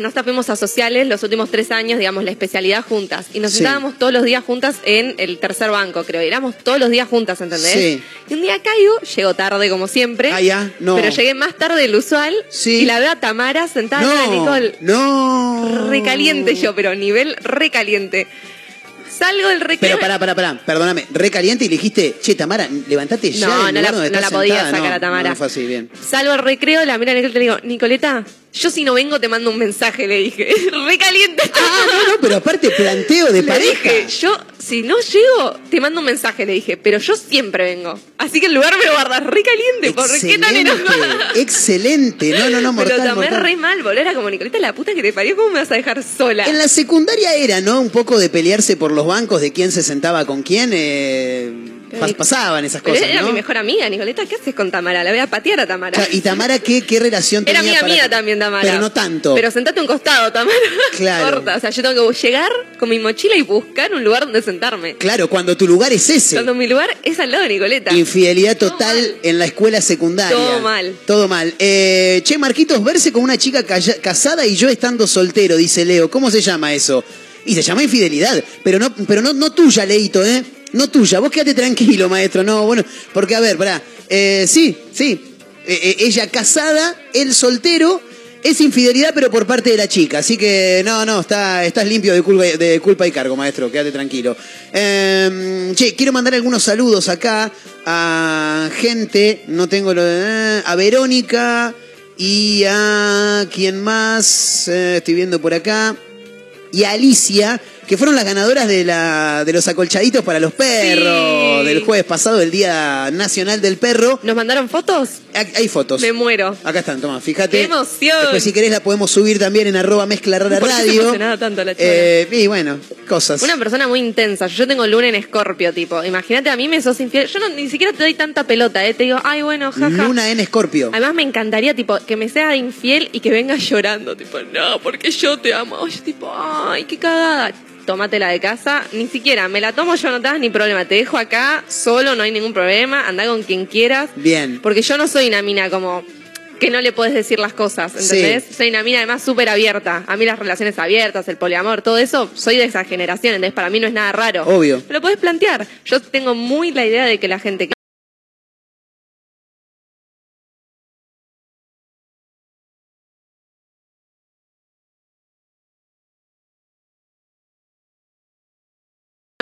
nos tapemos a sociales los últimos tres años, digamos, la especialidad juntas. Y nos sentábamos todos los días juntas en el tercer banco, creo. Éramos todos los días juntas, ¿entendés? Sí. Y un día caigo, llego tarde como siempre. Ah, ya, no. Pero llegué más tarde del usual. Sí. Y la veo a Tamara sentada no, Nicole. No. Recaliente yo, pero nivel recaliente. Salgo del recreo. Pero pará, pará, pará, perdóname. Recaliente y le dijiste, che, Tamara, levantate ya. No, no la, no la podía sacar a Tamara. No, fue así, bien. Salgo al recreo, la mira Nicole y le digo, Nicoleta, yo si no vengo te mando un mensaje, le dije. Re caliente. Ah, no, no, pero aparte planteo de le pareja. Dije, yo si no llego te mando un mensaje, le dije, pero yo siempre vengo. Así que el lugar me lo guardas re caliente. ¿Por qué tan enojada? Excelente. No, no, no, mortal, Pero tomé re mal, boludo. Era como, Nicoleta, la puta que te parió, ¿cómo me vas a dejar sola? En la secundaria era, ¿no? Un poco de pelearse por los bancos, de quién se sentaba con quién. Eh pasaban esas cosas. era mi mejor amiga, Nicoleta. ¿Qué haces con Tamara? La voy a patear a Tamara. ¿Y Tamara qué, qué relación tenía? Era mi amiga también, Tamara. Pero no tanto. Pero sentate un costado, Tamara. Claro. Corta. O sea, yo tengo que llegar con mi mochila y buscar un lugar donde sentarme. Claro, cuando tu lugar es ese. Cuando mi lugar es al lado de Nicoleta. Infidelidad total en la escuela secundaria. Todo mal. Todo mal. Eh, che, Marquitos, verse con una chica casada y yo estando soltero, dice Leo. ¿Cómo se llama eso? Y se llama infidelidad, pero no, pero no, no tuya, Leito, ¿eh? No tuya. Vos quédate tranquilo, maestro. No, bueno, porque a ver, pará. Eh, sí, sí. Eh, eh, ella casada, él soltero. Es infidelidad, pero por parte de la chica. Así que no, no, está, estás limpio de culpa, de culpa y cargo, maestro. Quédate tranquilo. Eh, che, quiero mandar algunos saludos acá a gente. No tengo lo de. A Verónica y a. ¿Quién más? Estoy viendo por acá. Y a Alicia que fueron las ganadoras de, la, de los acolchaditos para los perros Sí. del jueves pasado, el Día Nacional del Perro. ¿Nos mandaron fotos? Hay hay fotos. Me muero. Acá están, toma, fíjate. ¡Qué emoción! Después, si querés, la podemos subir también en arroba mezcla rara ¿Por qué se radio. tanto la? Eh, y bueno, cosas. Una persona muy intensa. Yo tengo luna en escorpio, tipo. Imagínate, a mí me sos infiel. Yo no, ni siquiera te doy tanta pelota, ¿eh? Te digo, ay, bueno, jaja. Luna en Escorpio. Además me encantaría, tipo, que me sea infiel y que venga llorando, tipo, no, porque yo te amo. Yo, tipo, ay, qué cagada. Tómatela de casa, ni siquiera, me la tomo yo, no te das ni problema. Te dejo acá solo, no hay ningún problema, anda con quien quieras. Bien. Porque yo no soy una mina como que no le puedes decir las cosas, ¿entendés? Sí. Soy una mina además súper abierta. A mí las relaciones abiertas, el poliamor, todo eso, soy de esa generación, entonces para mí no es nada raro. Obvio. Me lo podés plantear. Yo tengo muy la idea de que la gente que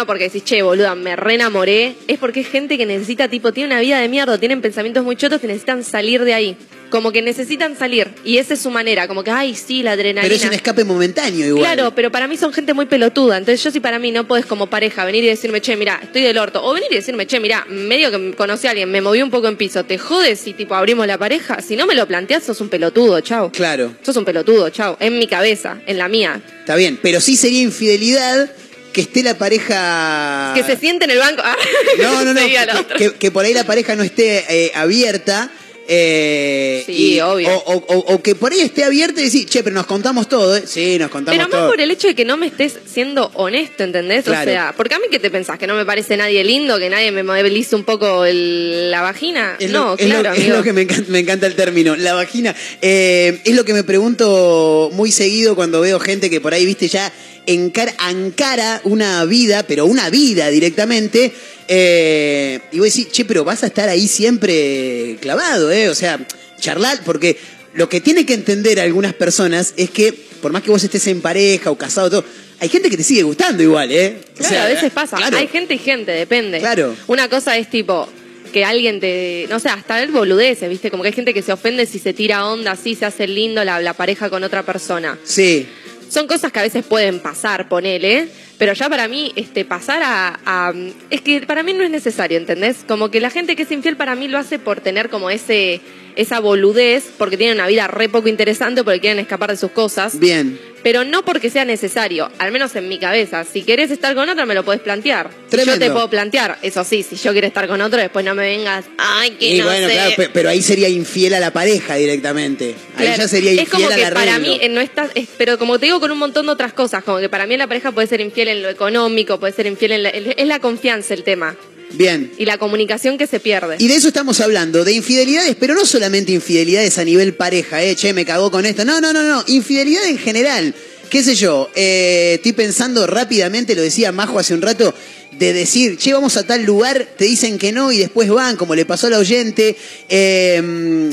porque decís, che, boluda, me reenamoré. Es porque es gente que necesita, tipo, tiene una vida de mierda, tienen pensamientos muy chotos que necesitan salir de ahí. Como que necesitan salir. Y esa es su manera. Como que, ay, sí, la adrenalina. Pero es un escape momentáneo igual. Claro, pero para mí son gente muy pelotuda. Entonces yo si para mí no podés como pareja venir y decirme, che, mira, estoy del orto. O venir y decirme, che, mira, medio que conocí a alguien, me moví un poco en piso. ¿Te jodes si tipo abrimos la pareja? Si no me lo planteas, sos un pelotudo, chao. Claro, Sos un pelotudo, chao. En mi cabeza, en la mía. está bien. Pero sí sería infidelidad que esté la pareja. Que se siente en el banco. Ah, No, no, no. que, otra. que- que por ahí la pareja no esté eh, abierta. eh, Sí, obvio. O, o- o- o que por ahí esté abierta y decir, che, pero nos contamos todo, ¿eh? Sí, nos contamos Pero más todo. por el hecho de que no me estés siendo honesto, ¿entendés? Claro. O sea, porque a mí qué te pensás, que no me parece nadie lindo, que nadie me modelice un poco el- la vagina. Es no, lo, es claro, es lo que me encanta, me encanta el término, la vagina. Eh, es lo que me pregunto muy seguido cuando veo gente que por ahí, viste, ya encara, encara una vida, pero una vida directamente. eh, y vos decís, che, pero vas a estar ahí siempre clavado, ¿eh? O sea, charlar, porque lo que tiene que entender algunas personas es que, por más que vos estés en pareja o casado, todo, hay gente que te sigue gustando igual, ¿eh? O Claro, sea, a veces pasa. claro. Hay gente y gente, depende. Claro. Una cosa es tipo que alguien te, no sé, hasta el boludeces, ¿viste? Como que hay gente que se ofende si se tira onda así, se hace lindo la, la pareja con otra persona. Sí, Son cosas que a veces pueden pasar, ponele, pero ya para mí, este, pasar a, a- Es que para mí no es necesario, ¿entendés? Como que la gente que es infiel para mí lo hace por tener como ese esa boludez, porque tienen una vida re poco interesante, porque quieren escapar de sus cosas, bien. pero no porque sea necesario, al menos en mi cabeza. Si querés estar con otra, me lo puedes plantear. Tremendo. Yo te puedo plantear, eso sí, si yo quiero estar con otro, después no me vengas, ay, que Y no bueno, sé. claro, pero ahí sería infiel a la pareja directamente. Ahí ya sería es infiel como al que para arreglo. mí eh, no está, es- pero como te digo con un montón de otras cosas, como que para mí la pareja puede ser infiel en lo económico, puede ser infiel en la, es la confianza el tema Bien. y la comunicación que se pierde. Y de eso estamos hablando, de infidelidades, pero no solamente infidelidades a nivel pareja, eh, che, me cagó con esto. No, no, no, no, infidelidad en general. ¿Qué sé yo? Eh, estoy pensando rápidamente, lo decía Majo hace un rato, de decir, che, vamos a tal lugar, te dicen que no y después van, como le pasó al oyente. Eh,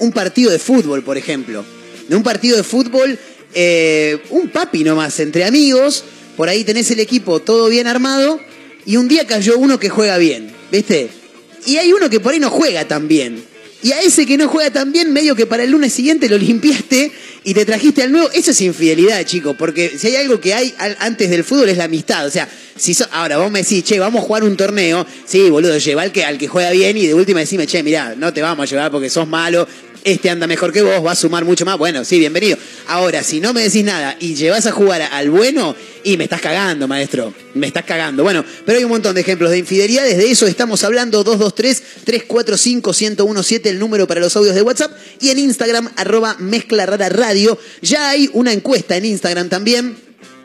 un partido de fútbol, por ejemplo. De un partido de fútbol, eh, un papi nomás, entre amigos, por ahí tenés el equipo todo bien armado y un día cayó uno que juega bien, ¿viste? Y hay uno que por ahí no juega tan bien. Y a ese que no juega tan bien, medio que para el lunes siguiente lo limpiaste y te trajiste al nuevo. Eso es infidelidad, chico, porque si hay algo que hay antes del fútbol es la amistad. O sea, si ahora vos me decís, che, vamos a jugar un torneo, sí, boludo, lleva al que, al que juega bien y de última decime, che, mirá, no te vamos a llevar porque sos malo, este anda mejor que vos, va a sumar mucho más. Bueno, sí, bienvenido. Ahora, si no me decís nada y llevas a jugar al bueno, y me estás cagando, maestro. Me estás cagando. Bueno, pero hay un montón de ejemplos de infidelidades. De eso estamos hablando. 223-345-1017, el número para los audios de WhatsApp. Y en Instagram, arroba mezcla radio. Ya hay una encuesta en Instagram también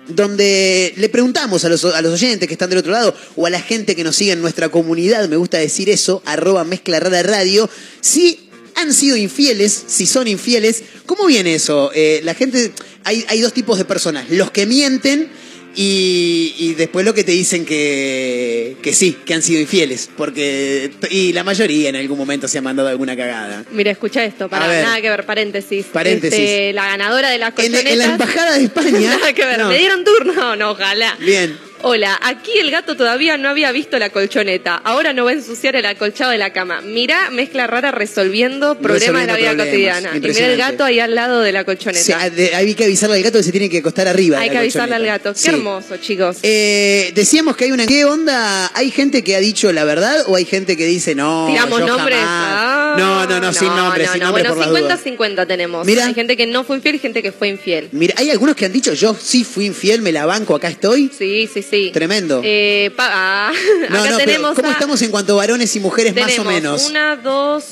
donde le preguntamos a los, a los oyentes que están del otro lado o a la gente que nos sigue en nuestra comunidad, me gusta decir eso, arroba mezcla radio, si han sido infieles, si son infieles, ¿cómo viene eso? Eh, la gente, hay, hay dos tipos de personas, los que mienten Y, y después lo que te dicen que, que sí, que han sido infieles. Porque. Y la mayoría en algún momento se ha mandado alguna cagada. Mira, escucha esto, para ver. nada que ver, paréntesis. Paréntesis. Este, la ganadora de las En, colchonetas. en la embajada de España. Nada que ver, no. ¿me dieron turno? No, ojalá. Bien. Hola, aquí el gato todavía no había visto la colchoneta. Ahora no va a ensuciar el acolchado de la cama. Mirá, mezcla rara resolviendo problemas de la vida problemas. cotidiana. Y mira el gato ahí al lado de la colchoneta. Sí, ah, hay que avisarle al gato que se tiene que acostar arriba. de Hay la que avisarle al gato. Qué Sí. hermoso, chicos. Eh, decíamos que hay una. ¿Qué onda? ¿Hay gente que ha dicho la verdad o hay gente que dice no? Tiramos yo nombres. jamás"? Ah, no, no, no, sin nombres, no, sin no. nombres Bueno, por las dudas. 50-50 tenemos. Mira. Hay gente que no fue infiel y gente que fue infiel. Mira, hay algunos que han dicho yo sí fui infiel, me la banco, acá estoy. Sí, sí, sí. Tremendo. Eh, pa- ah, no, acá no, pero tenemos ¿cómo a- estamos en cuanto a varones y mujeres más o menos? Una, dos,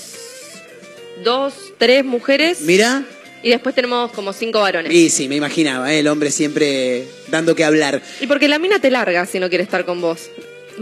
dos, tres mujeres Mira, y después tenemos como cinco varones. y sí, me imaginaba, ¿eh? el hombre siempre dando que hablar. Y porque la mina te larga si no quiere estar con vos.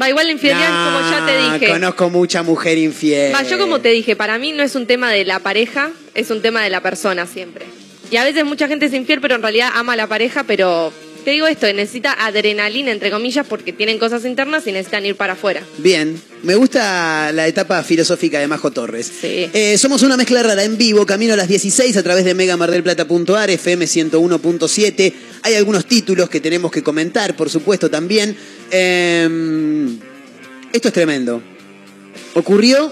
Va, igual la infidelidad, Nah, como ya te dije. Conozco mucha mujer infiel. Va, yo como te dije, para mí no es un tema de la pareja, es un tema de la persona siempre. Y a veces mucha gente es infiel, pero en realidad ama a la pareja, pero te digo esto, necesita adrenalina, entre comillas, porque tienen cosas internas y necesitan ir para afuera. Bien, me gusta la etapa filosófica de Majo Torres. Sí. Eh, somos una mezcla rara en vivo, camino a las 16 a través de megamardelplata.ar, FM 101.7. Hay algunos títulos que tenemos que comentar, por supuesto, también. Eh, esto es tremendo. Ocurrió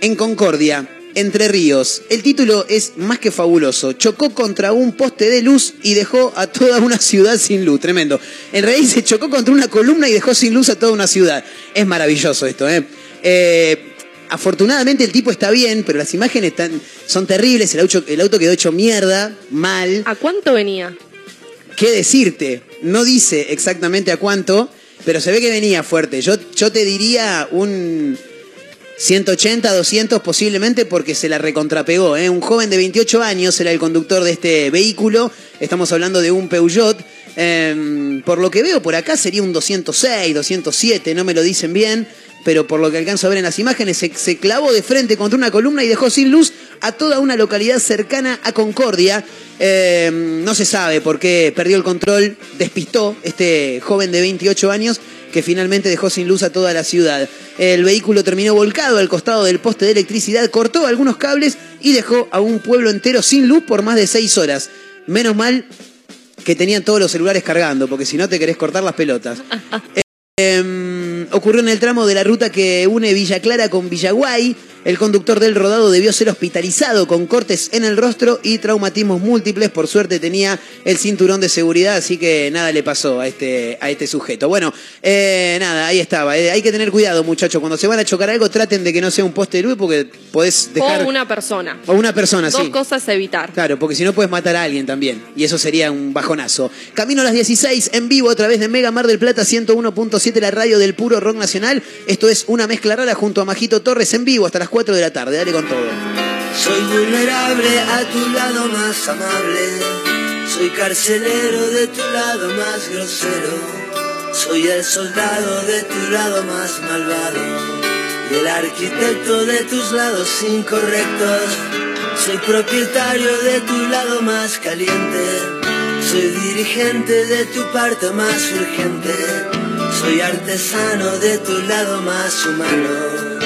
en Concordia, Entre Ríos. El título es más que fabuloso. Chocó contra un poste de luz y dejó a toda una ciudad sin luz. Tremendo. En realidad se chocó contra una columna y dejó sin luz a toda una ciudad. Es maravilloso esto, ¿eh? Eh, afortunadamente el tipo está bien, pero las imágenes están, son terribles. El auto, el auto quedó hecho mierda, mal. ¿A cuánto venía? ¿Qué decirte? No dice exactamente a cuánto, pero se ve que venía fuerte. Yo, yo te diría un 180, 200 posiblemente porque se la recontrapegó. ¿eh? Un joven de 28 años era el conductor de este vehículo. Estamos hablando de un Peugeot. Eh, por lo que veo por acá sería un 206, 207, no me lo dicen bien. Pero por lo que alcanzo a ver en las imágenes, se, clavó de frente contra una columna y dejó sin luz a toda una localidad cercana a Concordia. Eh, no se sabe por qué perdió el control, despistó este joven de 28 años que finalmente dejó sin luz a toda la ciudad. El vehículo terminó volcado al costado del poste de electricidad, cortó algunos cables y dejó a un pueblo entero sin luz por más de seis horas. Menos mal que tenían todos los celulares cargando, porque si no te querés cortar las pelotas. Eh, ocurrió en el tramo de la ruta que une Villa Clara con Villaguay. El conductor del rodado debió ser hospitalizado con cortes en el rostro y traumatismos múltiples. Por suerte tenía el cinturón de seguridad, así que nada le pasó a este, a este sujeto. Bueno, eh, nada, ahí estaba. Eh, hay que tener cuidado, muchachos. Cuando se van a chocar algo, traten de que no sea un poste de luz porque podés dejar... O una persona. o una persona, Dos sí. cosas a evitar. Claro, porque si no puedes matar a alguien también. Y eso sería un bajonazo. Camino a las 16 en vivo a través de Mega Mar del Plata 101.7, la radio del puro rock nacional. Esto es una mezcla rara junto a Majito Torres en vivo hasta las 4 Soy vulnerable a tu lado más amable. Soy carcelero de tu lado más grosero. Soy el soldado de tu lado más malvado. Y el arquitecto de tus lados incorrectos. Soy propietario de tu lado más caliente. Soy dirigente de tu parte más urgente. Soy artesano de tu lado más humano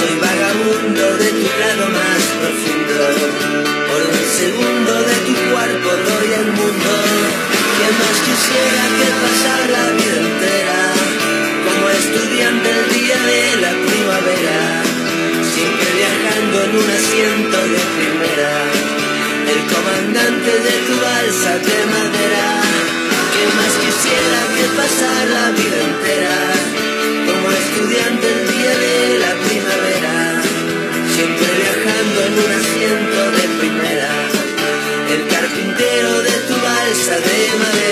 Soy vagabundo de tu lado más profundo. Por un segundo de tu cuerpo doy el mundo. Que más quisiera que pasar la vida entera. Como estudiante el día de la primavera. Siempre viajando en un asiento de primera. El comandante de tu balsa de madera. Que más quisiera que pasar la vida entera. Como estudiante yeah, en un asiento de primeras, el carpintero de tu balsa de madera.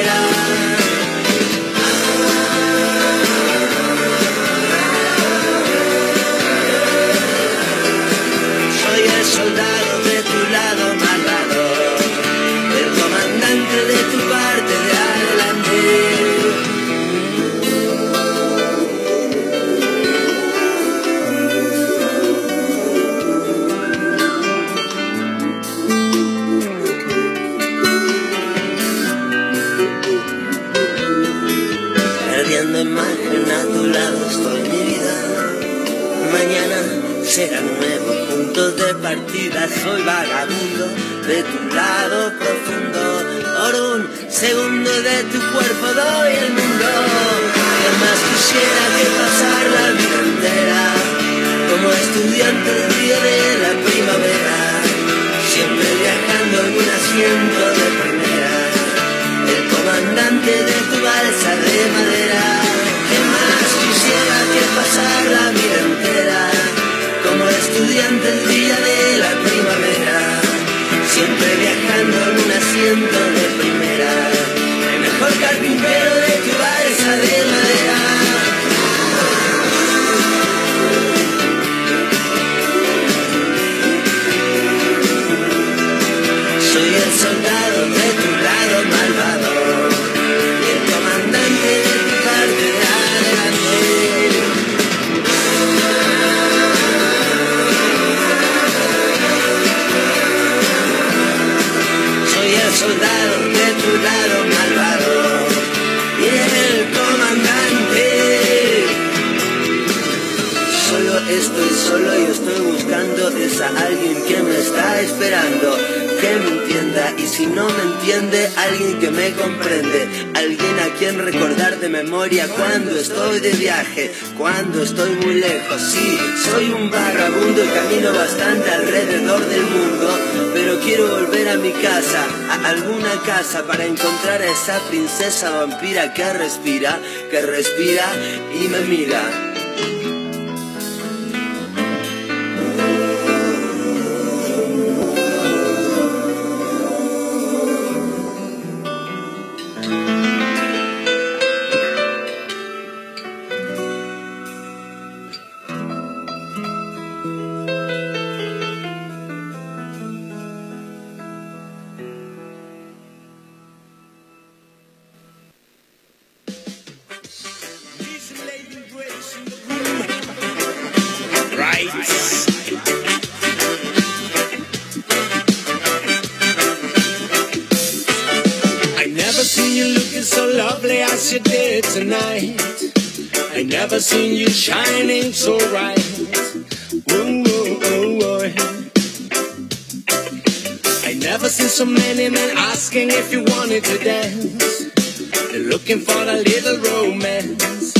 looking for a little romance,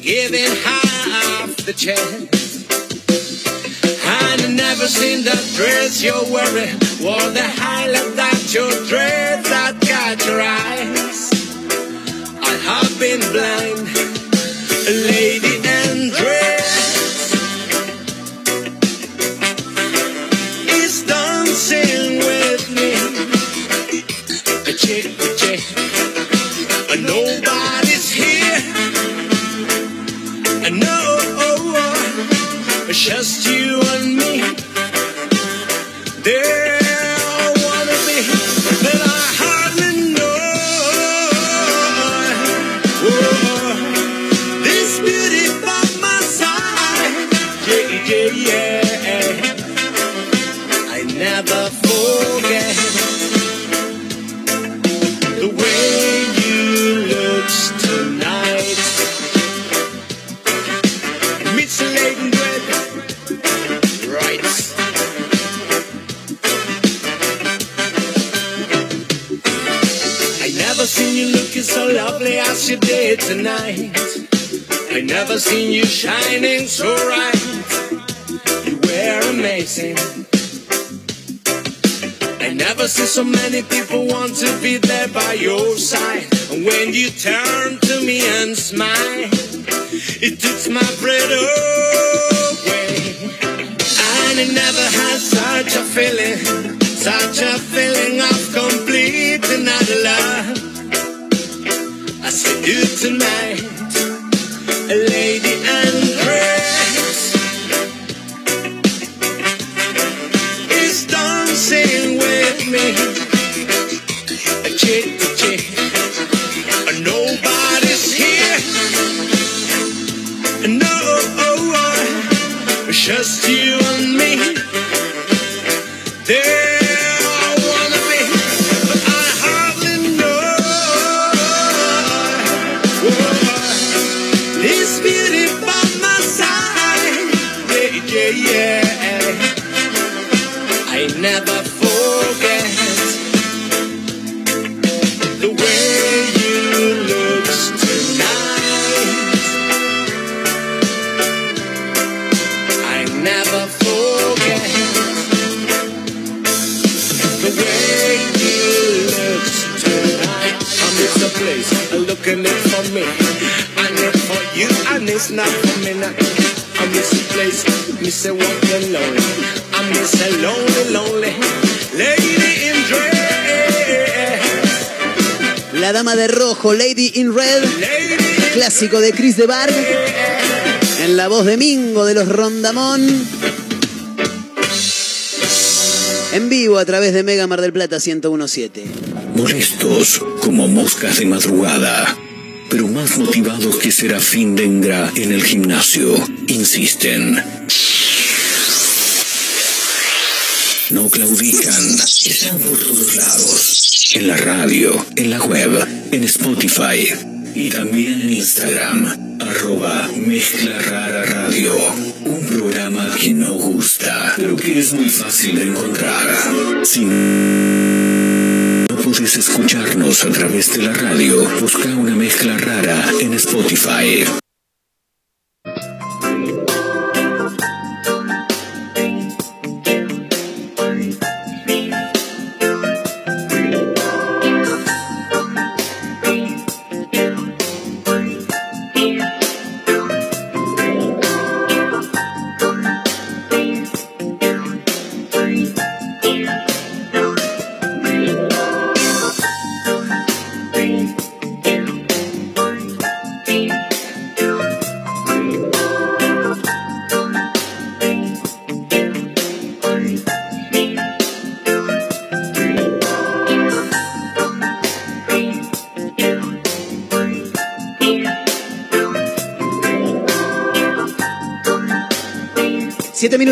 giving half the chance. I never seen the dress you're wearing, wore the highlight that your dress that got your eyes. I have been blind, lady. your sign. And when you turn de Chris de Barg, en la voz de Mingo de los Rondamón. En vivo a través de Mega Mar del Plata 1017. Molestos como moscas de madrugada, pero más motivados que Serafín Dengra en el gimnasio, insisten. No claudican, están por todos lados. En la radio, en la web, en Spotify y también en Instagram, arroba Mezcla Rara Radio. Un programa que no gusta, pero que es muy fácil de encontrar. Sin no puedes escucharnos a través de la radio. Busca una mezcla rara en Spotify.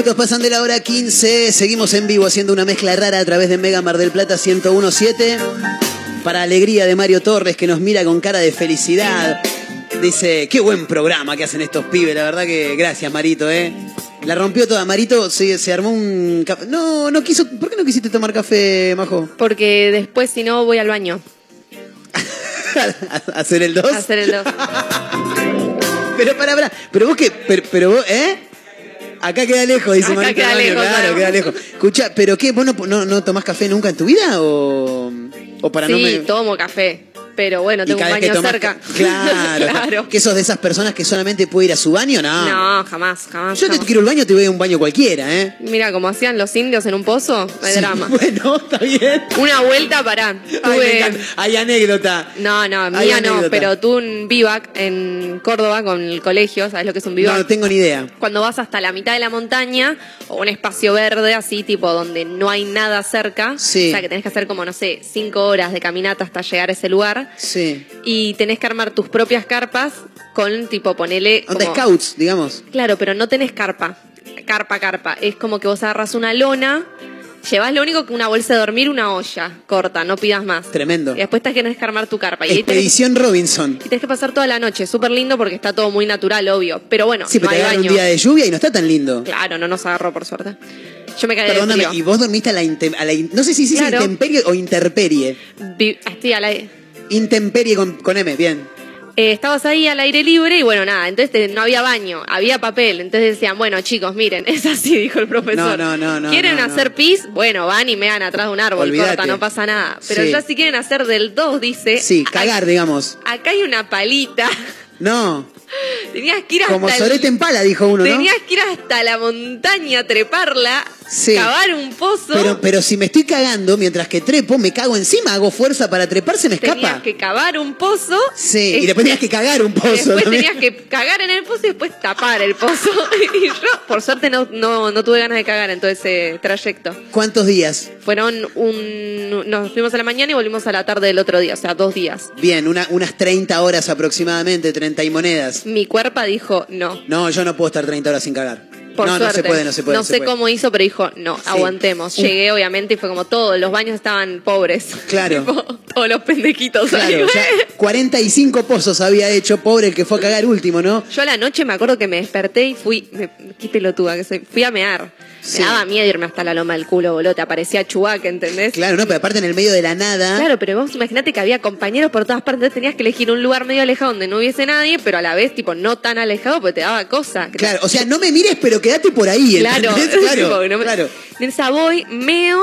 Minutos pasan de la hora 15. Seguimos en vivo haciendo una mezcla rara a través de Mega Mar del Plata 1017. Para alegría de Mario Torres, que nos mira con cara de felicidad. Dice, qué buen programa que hacen estos pibes. La verdad que gracias, Marito, ¿eh? La rompió toda. Marito se, se armó un... café. No, no quiso... ¿Por qué no quisiste tomar café, Majo? Porque después, si no, voy al baño ¿Hacer el 2? a hacer el dos. Pero para, para, pero vos que, pero, pero vos, ¿eh? Acá queda lejos, dice Acá queda lejos, claro, claro. queda lejos. Escucha, pero qué, vos no, no, no tomás café nunca en tu vida o, o para sí, no me tomo café. Pero bueno, tengo un baño tomás cerca. ca- Claro, claro. Que sos de esas personas que solamente puede ir a su baño, no. No, jamás, jamás. Yo te quiero al baño, te voy a un baño cualquiera, ¿eh? Mira, como hacían los indios en un pozo, hay Sí, drama. Bueno, está bien. Una vuelta, pará. Me Tuve-. Hay anécdota. No, no, mía no, pero tuve un vivac en Córdoba con el colegio, ¿sabes lo que es un vivac? No, no tengo ni idea. Cuando vas hasta la mitad de la montaña o un espacio verde así, tipo donde no hay nada cerca, Sí. o sea que tenés que hacer como, no sé, cinco horas de caminata hasta llegar a ese lugar Sí. y tenés que armar tus propias carpas con tipo, ponele... Onda como- scouts, digamos. Claro, pero no tenés carpa, carpa, carpa. Es como que vos agarras una lona, llevas lo único que una bolsa de dormir, una olla corta, no pidas más. Tremendo. Y después tenés que armar tu carpa. Y tenés, Expedición Robinson. y tenés que pasar toda la noche, súper lindo porque está todo muy natural, obvio. Pero bueno, Sí, no pero te hay un baño. día de lluvia y no está tan lindo. Claro, no nos agarró por suerte. Yo me caí de Perdóname, frío. y vos dormiste a la, a la no sé si sí Claro. intemperie o interperie. Vi- estoy al aire. Intemperie con, con M, bien. Eh, estabas ahí al aire libre y bueno, nada, entonces te- no había baño, había papel, entonces decían, bueno chicos, miren, es así, dijo el profesor. No, no, no, no, ¿Quieren no, no. hacer pis? Bueno, van y mean atrás de un árbol, Olvídate. corta, no pasa nada. Pero Sí. ya si quieren hacer del 2, dice... Sí, "Ac- cagar, digamos. Acá hay una palita, No, tenías que ir hasta como el- sorete en pala, dijo uno, ¿no? Tenías que ir hasta la montaña, treparla, Sí. cavar un pozo. Pero, pero si me estoy cagando, mientras que trepo, me cago encima, hago fuerza para trepar, se me Tenías escapa. que cavar un pozo. Sí, y después tenías que cagar un pozo. Después también. tenías que cagar en el pozo y después tapar el pozo. Y yo, por suerte, no, no, no tuve ganas de cagar en todo ese trayecto. ¿Cuántos días? Fueron un. Nos fuimos a la mañana y volvimos a la tarde del otro día, o sea, dos días. Bien, una- unas 30 horas aproximadamente, 30 y monedas. Mi cuerpo dijo no. No, yo no puedo estar 30 horas sin cagar. Por no, no se puede, no se puede. No se sé puede. cómo hizo, pero dijo, no, Sí. aguantemos. Llegué, obviamente, y fue como todos, los baños estaban pobres. Claro. Tipo, todos los pendejitos. Claro, ya 45 pozos había hecho, pobre el que fue a cagar último, ¿no? Yo a la noche me acuerdo que me desperté y fui, me, qué pelotuda que soy, fui a mear. Sí. Me daba miedo irme hasta la loma del culo, boludo, te aparecía Chubac, ¿entendés? Claro, no, pero aparte en el medio de la nada. Claro, pero vos imaginate que había compañeros por todas partes, tenías que elegir un lugar medio alejado donde no hubiese nadie, pero a la vez, tipo, no tan alejado porque te daba cosa. Claro, o sea, no me mires, pero quédate por ahí. Claro, ¿entendés? claro, me- claro. En esa voy, meo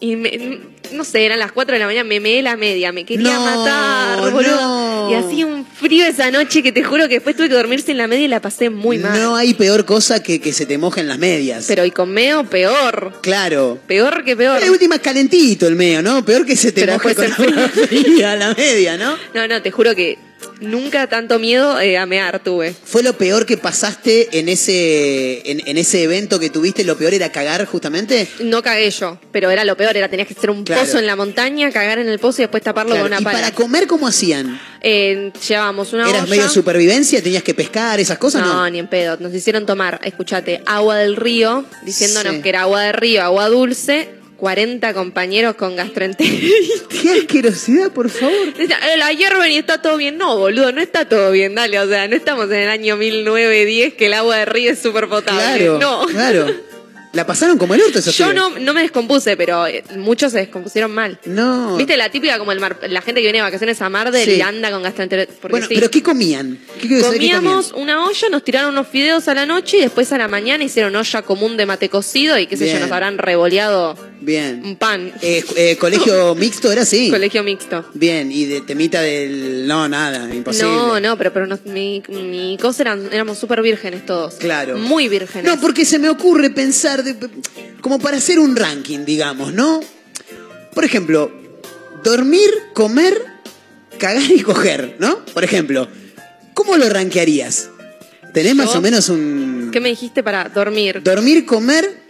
y me- no sé, eran las 4 de la mañana, me meé la media, me quería No, matar, boludo. no. Y hacía un frío esa noche que te juro que después tuve que dormir sin la media y la pasé muy mal. No hay peor cosa que que se te mojen las medias. Pero y con meo, peor. Claro. Peor que peor. De última es calentito el meo, ¿no? Peor que se te Pero moje con agua fría la media, ¿no? No, no, te juro que nunca tanto miedo eh, a mear tuve. ¿Fue lo peor que pasaste en ese, en, en ese evento que tuviste? ¿Lo peor era cagar justamente? No cagué yo, pero era lo peor, era tenías que hacer un Claro. pozo en la montaña, cagar en el pozo y después taparlo Claro, con una ¿Y pala. para comer cómo hacían? Eh, llevábamos una ¿Eras olla. medio supervivencia? ¿Tenías que pescar esas cosas? No, No, ni en pedo. Nos hicieron tomar, escuchate, agua del río, diciéndonos Sí. que era agua del río, agua dulce, 40 compañeros con gastroenteritis. ¡Qué asquerosidad, por favor! "Eh, La hierven y está todo bien. No, boludo, no está todo bien, dale. O sea, no estamos en el año 1910 que el agua de río es súper potable. Claro, no. claro. La pasaron como el orto esos Yo no, no me descompuse, pero eh, muchos se descompusieron mal. No. ¿Viste la típica como el mar- la gente que viene de vacaciones a Mar del Sí. y anda con gastroenteritis? Porque Bueno, sí. pero ¿qué comían? ¿Qué quiero saber qué Comíamos comían? una olla, nos tiraron unos fideos a la noche y después a la mañana hicieron olla común de mate cocido y qué sé Bien. yo, nos habrán revoleado Bien. un pan. Eh, eh, ¿Colegio mixto era así? Colegio mixto. Bien, y de temita del... No, nada, imposible. No, no, pero, pero nos- mi, mi cosa eran, éramos súper vírgenes todos. Claro. Muy vírgenes. No, porque se me ocurre pensar, de- como para hacer un ranking, digamos, ¿no? Por ejemplo, dormir, comer, cagar y coger, ¿no? Por ejemplo, ¿cómo lo rankearías? ¿Tenés más o menos un... ¿Qué me dijiste para dormir? Dormir, comer,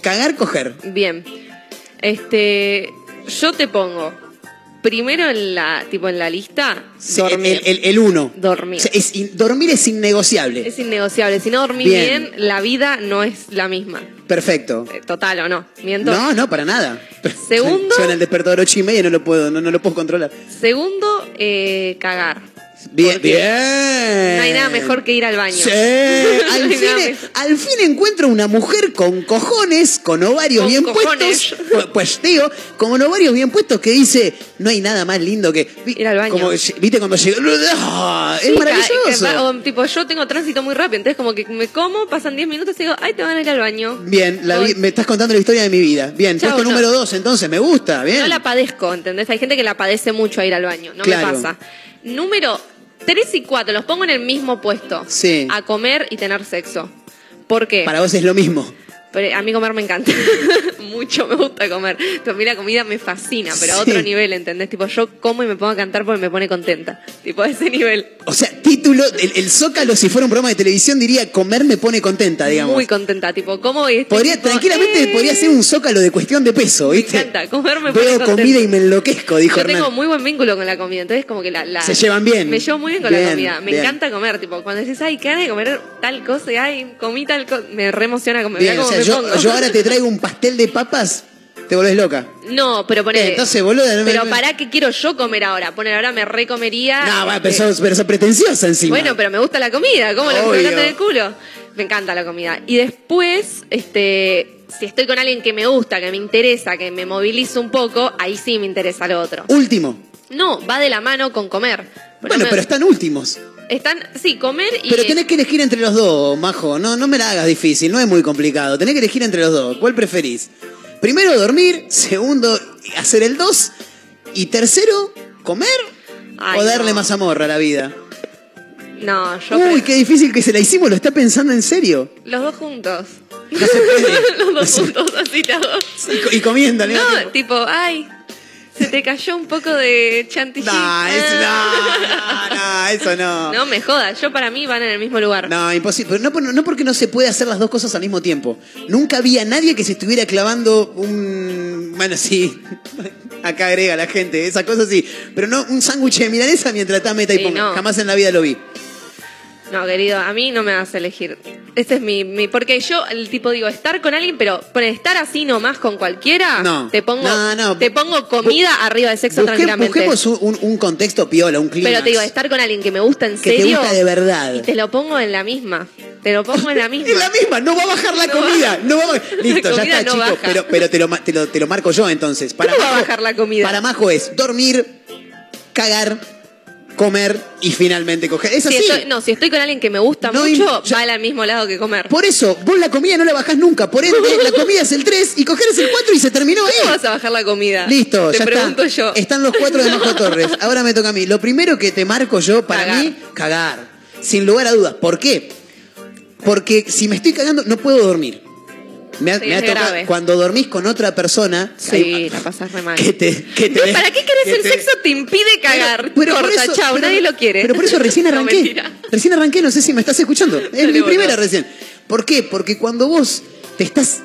cagar, coger. Bien. Este, yo te pongo primero en la, tipo en la lista, Sí, dormir. El, el- el uno. Dormir. O sea, es in- dormir es innegociable. Es innegociable. Si no dormís Bien. bien. la vida no es la misma. Perfecto. Eh, Total o no. Miento. No, no, para nada. Segundo- Suena el despertador ocho y media no lo puedo, no, no lo puedo controlar. Segundo, eh, cagar. Bien, bien. No hay nada mejor que ir al baño. Sí, al, fin, mejor. al fin encuentro una mujer con cojones, con ovarios Con bien cojones. puestos. Pues, Pues tío, con ovarios bien puestos que dice, no hay nada más lindo que... Ir al baño. Como, ¿Viste cuando llegó? Es maravilloso. que o, tipo, yo tengo tránsito muy rápido, entonces como que me como, pasan 10 minutos y digo, ay, te van a ir al baño. Bien, la O- me estás contando la historia de mi vida. Bien, Chau, puesto no. número dos, entonces, me gusta, bien. No la padezco, ¿entendés? Hay gente que la padece mucho a ir al baño, no Claro. me pasa. Número 3 y 4, los pongo en el mismo puesto. Sí. A comer y tener sexo. ¿Por qué? Para vos es lo mismo. Pero a mí comer me encanta. Mucho me gusta comer. A mí la comida me fascina, pero a otro nivel, ¿entendés? Tipo, yo como y me pongo a cantar porque me pone contenta. Tipo, a ese nivel. O sea, título, el, el Zócalo, si fuera un programa de televisión, diría comer me pone contenta, digamos. Muy contenta. Tipo, como y estoy Podría, tipo, tranquilamente eh, podría ser un zócalo de cuestión de peso, Me ¿viste? encanta, comer me pone Veo contenta. comida y me enloquezco, dijo Yo Hernán. tengo muy buen vínculo con la comida, entonces como que la... la- Se llevan bien. Me llevo muy bien con Bien, la comida. Me bien. encanta comer, tipo, cuando decís, ay, qué de comer tal cosa, y ay, comí tal cosa, me re emociona comer. Bien, Cómo me yo, pongo. yo ahora te traigo un pastel de papas, te volvés loca. No, pero ponele... Entonces, boludo, no me- Pero para qué quiero yo comer ahora. Poner ahora me recomería. No, va, pero sos, pero sos pretenciosa encima. Bueno, pero me gusta la comida, como lo Obvio. en el culo. Me encanta la comida. Y después, este, si estoy con alguien que me gusta, que me interesa, que me moviliza un poco, ahí sí me interesa lo otro. Último. No, va de la mano con comer. Por Bueno, ejemplo, pero están últimos. Están, sí, comer y. Pero tenés que elegir entre los dos, majo. No, no me la hagas difícil, no es muy complicado. Tenés que elegir entre los dos. ¿Cuál preferís? Primero, dormir. Segundo, hacer el dos. Y tercero, comer. Ay, o darle no. más amor a la vida. No, yo. Uy, qué difícil que se la hicimos, lo está pensando en serio. Los dos juntos. No se puede. Los dos juntos, así te hago. Y, co- y comiendo No, tipo, ay, se te cayó un poco de chantilly. No, es- Ah. no, no, no, eso no. No me jodas, yo para mí van en el mismo lugar. No, imposible. Pero no, por- no porque no se puede hacer las dos cosas al mismo tiempo. Nunca había nadie que se estuviera clavando un. Bueno, sí. Acá agrega la gente, esa cosa sí. Pero no un sándwich de milanesa mientras está meta y Sí, ponga. no. Jamás en la vida lo vi. No, querido, a mí no me vas a elegir. Ese es mi, mi- porque yo, el tipo digo, estar con alguien, pero por estar así nomás con cualquiera, No. te pongo, No, no. te pongo comida arriba del sexo Busque- tranquilamente. busquemos un, un- un contexto piola, un clima. Pero te digo, estar con alguien que me gusta en que te serio. gusta de verdad. Y te lo pongo en la misma. Te lo pongo en la misma. Es la misma, no va a bajar la comida. baja. No va a. Listo, ya está, no chicos. baja. Pero, pero te, lo, te, lo, te lo marco yo entonces. Para ¿Cómo va a bajar la comida? Para Majo es dormir, cagar, comer y finalmente coger. Es Si estoy- no, si estoy con alguien que me gusta No, mucho, ya- va al mismo lado que comer. Por eso, vos la comida no la bajás nunca. Por ende, la comida es el 3 y coger es el 4 y se terminó ahí. ¿Cómo vas a bajar la comida? Listo, Te ya pregunto está. yo. Están los cuatro de Majo Torres. Ahora me toca a mí. Lo primero que te marco yo, para Cagar. mí, cagar. Sin lugar a dudas. ¿Por qué? Porque si me estoy cagando, no puedo dormir. Me ha, Sí, me ha es tocado- cuando dormís con otra persona. Sí, hay- la pasas re mal. que te, que te- ¿Para qué querés que el te- sexo? Te impide cagar. Pero Corta, eso- chao, pero- nadie lo quiere. Pero por eso recién arranqué. recién arranqué, no sé si me estás escuchando. Es mi primera no. recién. ¿Por qué? Porque cuando vos te estás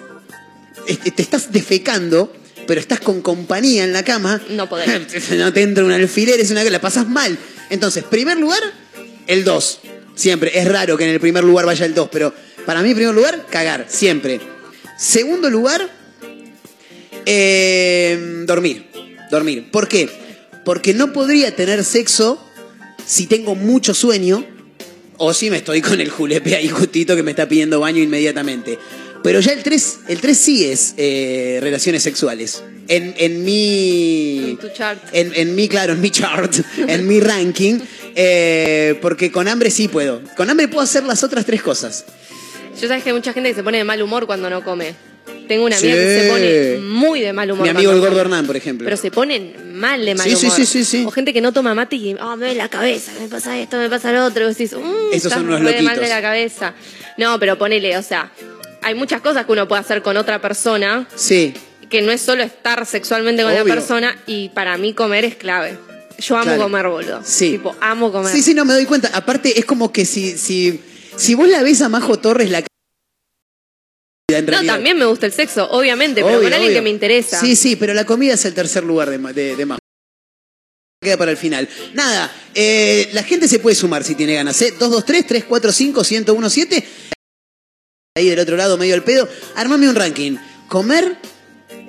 este, te estás defecando, pero estás con compañía en la cama, No podés. no te entra un alfiler, es una la pasas mal. Entonces, primer lugar, el 2. Siempre. Es raro que en el primer lugar vaya el 2, pero para mí, primer lugar, cagar. Siempre. Segundo lugar, eh, dormir. Dormir. ¿Por qué? Porque no podría tener sexo si tengo mucho sueño o si me estoy con el julepe ahí justito que me está pidiendo baño inmediatamente. Pero ya el 3, el 3 sí es eh, relaciones sexuales. En, en mi. En tu chart. En, en mi, claro, en mi chart, en mi ranking. eh, porque con hambre sí puedo. Con hambre puedo hacer las otras tres cosas. Yo sabes que hay mucha gente que se pone de mal humor cuando no come. Tengo una amiga Sí. que se pone muy de mal humor. Mi amigo el gordo. Hernán, por ejemplo. Pero se ponen mal de mal Sí, sí, humor. sí, sí, sí. O gente que no toma mate y, ah, me duele la cabeza, me pasa esto, me pasa lo otro. Y vos decís, mm, Esos estás son unos re mal loquitos. de la cabeza. No, pero ponele, o sea, hay muchas cosas que uno puede hacer con otra persona Sí. que no es solo estar sexualmente con Obvio. la persona y para mí comer es clave. Yo amo Claro. comer, boludo. Sí. Tipo, amo comer. Sí, sí, no me doy cuenta. Aparte, es como que si, si, si vos la ves a Majo Torres, la en no, también me gusta el sexo, obviamente, pero con alguien obvio. que me interesa. Sí, sí, pero la comida es el tercer lugar de, de, de Majo. Queda para el final. Nada, eh, la gente se puede sumar si tiene ganas. ¿eh? 223-345-1017. Ahí del otro lado, medio al pedo. Armame un ranking. Comer,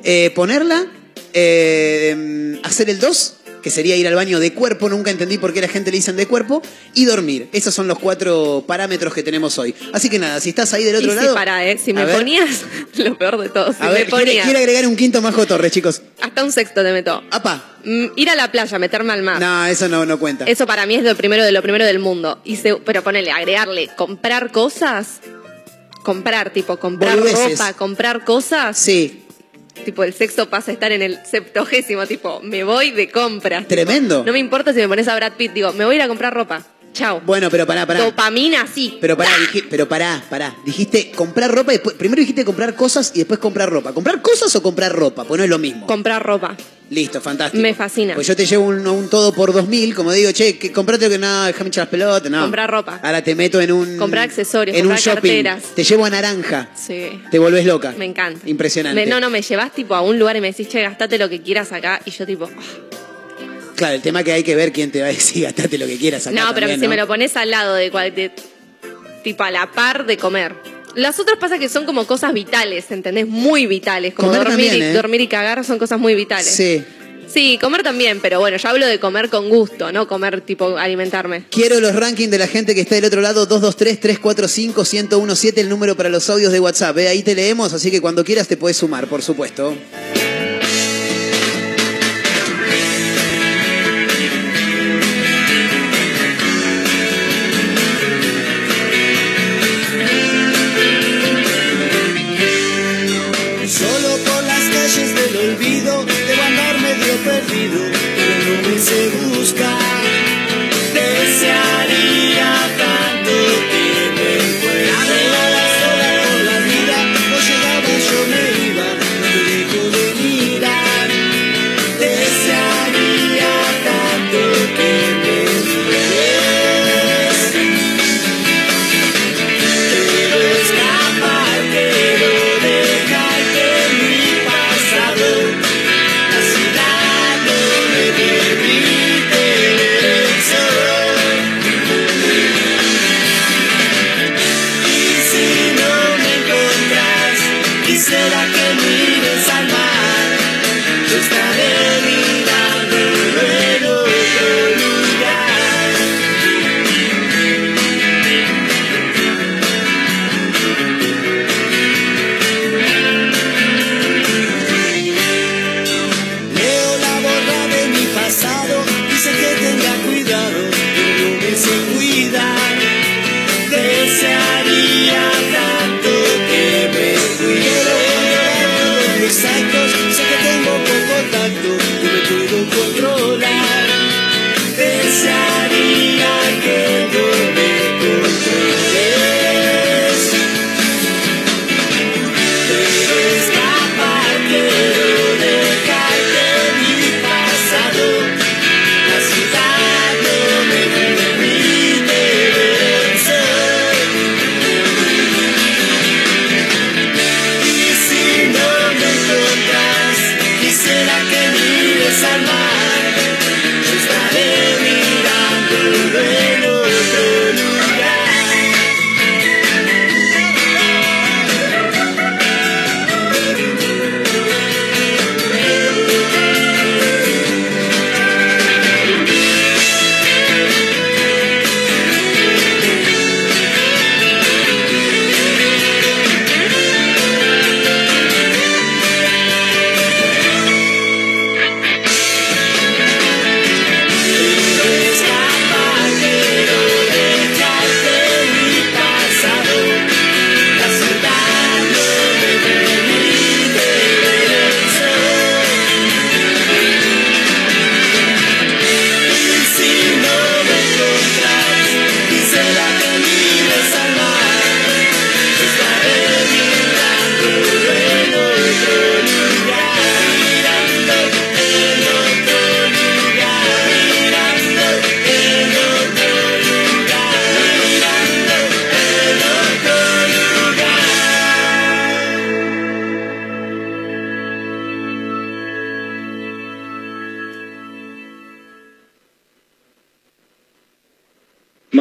eh, ponerla, eh, hacer el 2, que sería ir al baño de cuerpo. Nunca entendí por qué la gente le dicen de cuerpo. Y dormir. Esos son los cuatro parámetros que tenemos hoy. Así que nada, si estás ahí del otro y lado. si para, ¿eh? Si me ver. ponías, lo peor de todo, si A me ver, ponías, quiere agregar un quinto Majo Torres, chicos. hasta un sexto te meto. Apa. Mm, ir a la playa, meterme al mar. No, eso no, no cuenta. Eso para mí es lo primero de lo primero del mundo. Y se- pero ponele, agregarle, comprar cosas. Comprar, tipo, comprar Boludeces. ropa, comprar cosas. Sí, Tipo, el sexo pasa a estar en el septogésimo, tipo, me voy de compras. tipo, Tremendo. no me importa si me pones a Brad Pitt, digo, me voy a ir a comprar ropa. Chao. bueno, pero pará, pará. Dopamina, sí. Pero pará, pero pará, pará. Dijiste comprar ropa y después. Primero dijiste comprar cosas y después comprar ropa. ¿Comprar cosas o comprar ropa? Pues no es lo mismo. Comprar ropa. Listo, fantástico. Me fascina. Pues yo te llevo un, un todo por dos mil, como digo, che, que comprate que no, déjame echar las pelotas, no. Comprar ropa. Ahora te meto en un. Comprar accesorios, en comprar un shopping. carteras. Te llevo a naranja. Sí. Te volvés loca. Me encanta. Impresionante. Me- no, no, me llevas tipo a un lugar y me decís, che, gastate lo que quieras acá. Y yo tipo, ah. Claro, el tema que hay que ver quién te va a decir, gastate lo que quieras acá. no, pero también, si ¿no? me lo pones al lado de, cual- de- tipo a la par de comer. Las otras pasa que son como cosas vitales, ¿entendés? Muy vitales. Como Comer dormir, también, y, ¿eh? dormir y cagar son cosas muy vitales. Sí. Sí, comer también, pero bueno, yo hablo de comer con gusto, no comer tipo alimentarme. Quiero los rankings de la gente que está del otro lado, 223-345-1017, el número para los audios de WhatsApp. ¿eh? Ahí te leemos, así que cuando quieras te puedes sumar, por supuesto.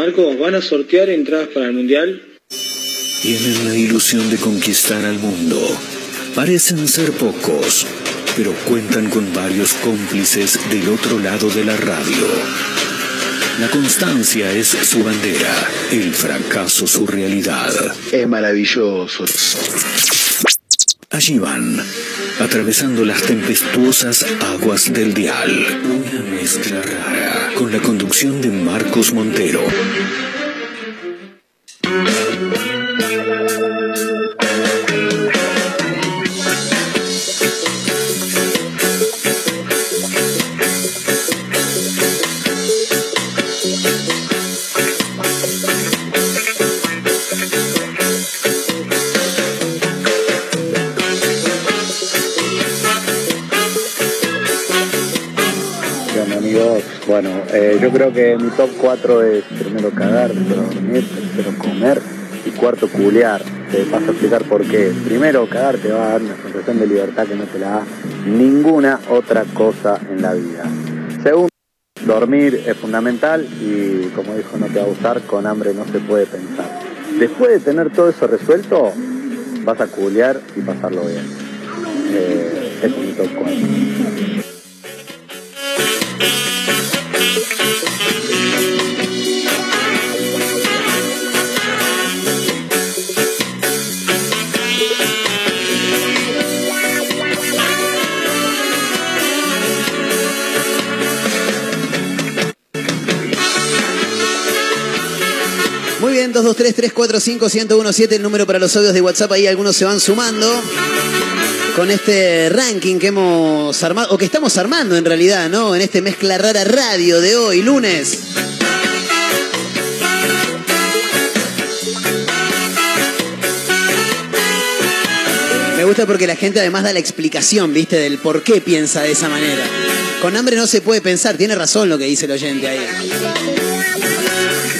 Marco, ¿van a sortear entradas para el Mundial? Tienen la ilusión de conquistar al mundo. Parecen ser pocos, pero cuentan con varios cómplices del otro lado de la radio. La constancia es su bandera, el fracaso su realidad. Es maravilloso. Allí van, atravesando las tempestuosas aguas del dial. Una mezcla rara, con la conducción de Marcos Montero. Bueno, eh, yo creo que mi top 4 es primero cagar, tercero dormir, tercero comer y cuarto culear. Te paso a explicar por qué. Primero, cagar te va a dar una sensación de libertad que no te la da ninguna otra cosa en la vida. Segundo, dormir es fundamental y como dijo no te va a gustar, con hambre no se puede pensar. Después de tener todo eso resuelto, vas a culear y pasarlo bien. Eh, es mi top 4. Muy bien, 223-345-1017, el número para los audios de WhatsApp. Ahí algunos se van sumando con este ranking que hemos armado, o que estamos armando en realidad, ¿no? En este mezcla rara radio de hoy, lunes. Me gusta porque la gente además da la explicación, ¿viste? Del por qué piensa de esa manera. Con hambre no se puede pensar, tiene razón lo que dice el oyente ahí.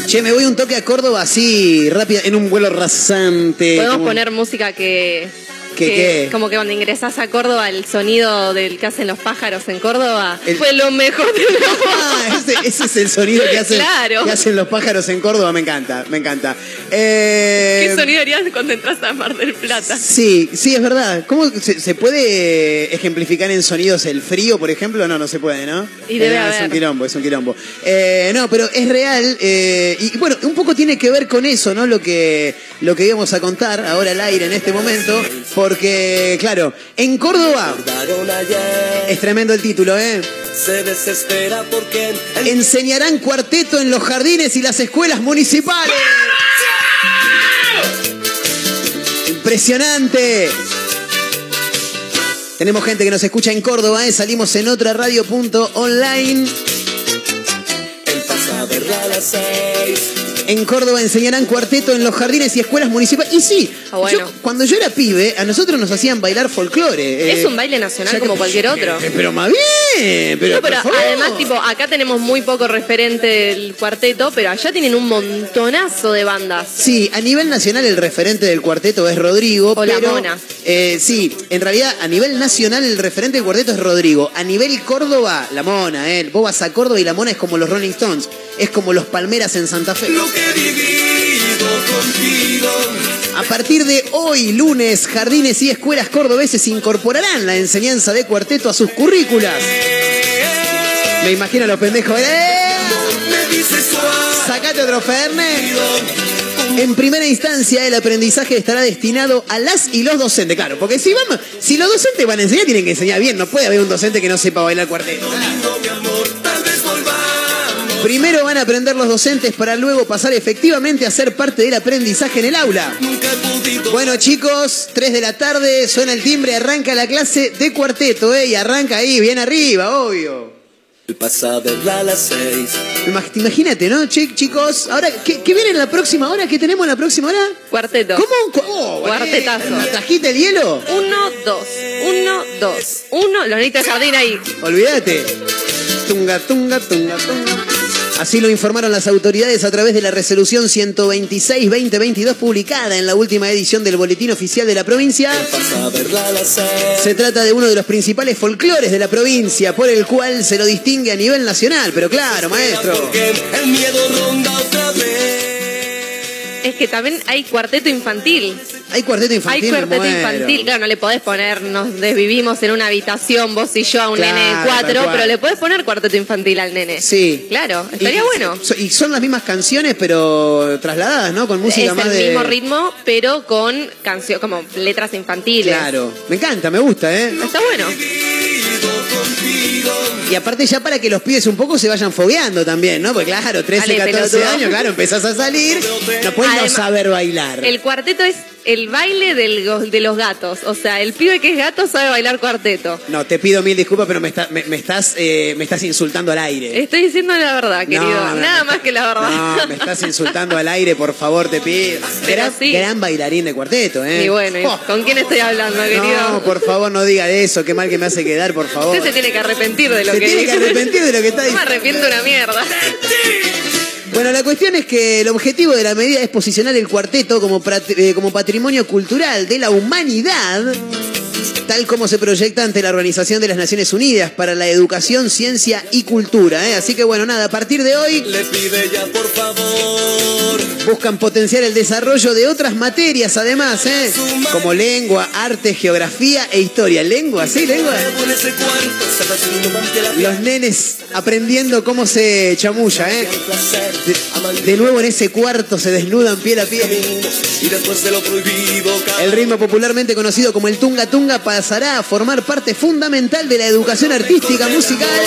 Che, me voy un toque a Córdoba así, rápido, en un vuelo rasante. Podemos como- poner música que, ¿Qué, que qué? Como que cuando ingresás a Córdoba, el sonido del que hacen los pájaros en Córdoba El- fue lo mejor de Ah, ese, ese es el sonido que hacen, Claro. que hacen los pájaros en Córdoba, me encanta, me encanta. Eh, ¿Qué sonido harías cuando entras a Mar del Plata? Sí, sí, es verdad. ¿Cómo se, se puede ejemplificar en sonidos el frío, por ejemplo? No, no se puede, ¿no? Y debe Eh, Es un quilombo, es un quilombo. Eh, no, pero es real. y bueno, un poco tiene que ver con eso, ¿no? Lo que, lo que íbamos a contar ahora al aire en este momento. Porque, claro, en Córdoba es tremendo el título, ¿eh? se desespera porque el Enseñarán cuarteto en los jardines y las escuelas municipales. Impresionante. Tenemos gente que nos escucha en Córdoba, ¿eh? salimos en otra radio punto online. él pasa a verla a las seis. En Córdoba enseñarán cuarteto en los jardines y escuelas municipales. Y sí, Ah, bueno. yo- cuando yo era pibe, a nosotros nos hacían bailar folclore. Es eh, un baile nacional que- como cualquier otro. Eh, Pero más bien, pero, No, pero además, tipo, acá tenemos muy poco referente del cuarteto, pero allá tienen un montonazo de bandas. Sí, a nivel nacional el referente del cuarteto es Rodrigo. O la pero, Mona. eh, sí, en realidad a nivel nacional el referente del cuarteto es Rodrigo. A nivel Córdoba, la Mona, eh. Vos vas a Córdoba y la Mona es como los Rolling Stones. Es como los Palmeras en Santa Fe. Lo que he vivido contigo. A partir de hoy, lunes, jardines y escuelas cordobeses incorporarán la enseñanza de cuarteto a sus currículas. Me imagino a los pendejos. ¡Eh! Sacate otro Ferne. En primera instancia, el aprendizaje estará destinado a las y los docentes. Claro, porque si vamos, si los docentes van a enseñar, tienen que enseñar bien. No puede haber un docente que no sepa bailar cuarteto. Primero van a aprender los docentes para luego pasar efectivamente a ser parte del aprendizaje en el aula. Bueno chicos, 3 de la tarde, suena el timbre, arranca la clase de cuarteto, ¿eh? Y arranca ahí, bien arriba, obvio. Pasa a las seis. Imag- Imagínate, ¿no, Chi- chicos? Ahora, ¿qué, qué viene en la próxima hora? ¿Qué tenemos en la próxima hora? Cuarteto. ¿Cómo? oh, Cuartetazo. bueno, ¿Trajiste el hielo? Uno, dos. Uno, dos. Uno. Los de jardín ahí. Olvídate. Tunga, tunga, tunga, tunga. Así lo informaron las autoridades a través de la resolución 126-2022 publicada en la última edición del Boletín Oficial de la provincia. Se trata de uno de los principales folclores de la provincia, por el cual se lo distingue a nivel nacional. Pero claro, maestro. El miedo ronda otra vez. Es que también hay cuarteto infantil. Hay cuarteto infantil. Hay cuarteto infantil. Claro, no le podés poner, nos desvivimos en una habitación, vos y yo, a un Claro, nene de cuatro, pero le podés poner cuarteto infantil al nene. Sí. Claro, estaría Y- bueno. Y son las mismas canciones, pero trasladadas, ¿no? Con música es más el de. mismo ritmo, pero con canción, como letras infantiles. Claro. Me encanta, me gusta, ¿eh? Está bueno. Y aparte ya para que los pibes un poco se vayan fogueando también, ¿no? Porque claro, 13, Dale, 14 pelotudo. años, claro, empezás a salir, no puedes no Además, saber bailar. El cuarteto es el baile del de los gatos. O sea, el pibe que es gato sabe bailar cuarteto. No, te pido mil disculpas, pero me, está- me- me estás, eh, me estás insultando al aire. Estoy diciendo la verdad, querido. No, no, Nada más que la verdad. No, me estás insultando al aire, por favor, te pido. Pero Gran, sí. gran bailarín de cuarteto, ¿eh? Y bueno, ¿y Oh, ¿con quién estoy hablando, querido? no, por favor, no diga eso, qué mal que me hace quedar, por favor. Usted se tiene que arrepentir de lo Se que tiene que arrepentir de lo que está No me diciendo. arrepiento una mierda. Bueno, la cuestión es que el objetivo de la medida es posicionar el cuarteto como, eh, como patrimonio cultural de la humanidad, tal como se proyecta ante la Organización de las Naciones Unidas para la Educación, Ciencia y Cultura. ¿eh? Así que bueno, nada, a partir de hoy Le pide ya por favor. buscan potenciar el desarrollo de otras materias además, ¿eh? como lengua, arte, geografía e historia. Lengua, sí, lengua. Los nenes aprendiendo cómo se chamulla, ¿eh? De, de nuevo en ese cuarto se desnudan piel a piel. El ritmo popularmente conocido como el tunga tunga pasará a formar parte fundamental de la educación artística, musical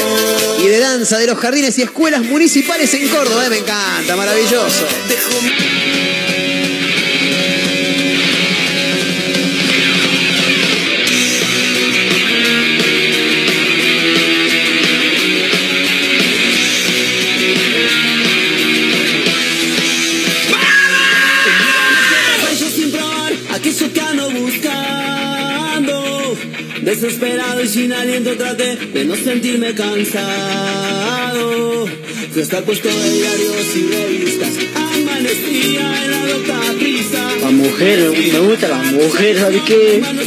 y de danza de los jardines y escuelas municipales en Córdoba. Me encanta, maravilloso. Desesperado y sin aliento traté de no sentirme cansado. Fui hasta el puesto de diarios y revistas. Amanecía en la loca prisa. La mujer, me gusta la mujer, ¿sabes qué? Manos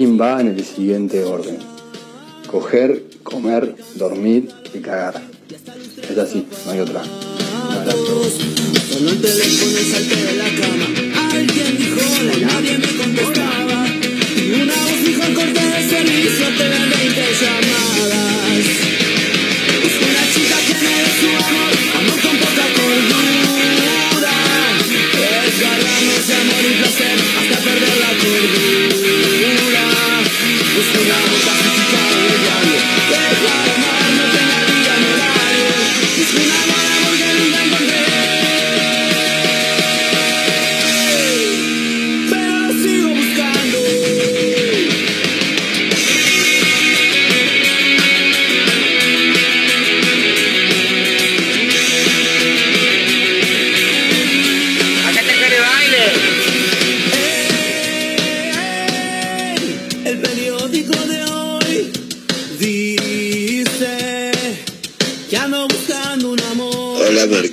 ranking va en el siguiente orden. Coger, comer, dormir y cagar. Es así, no hay otra.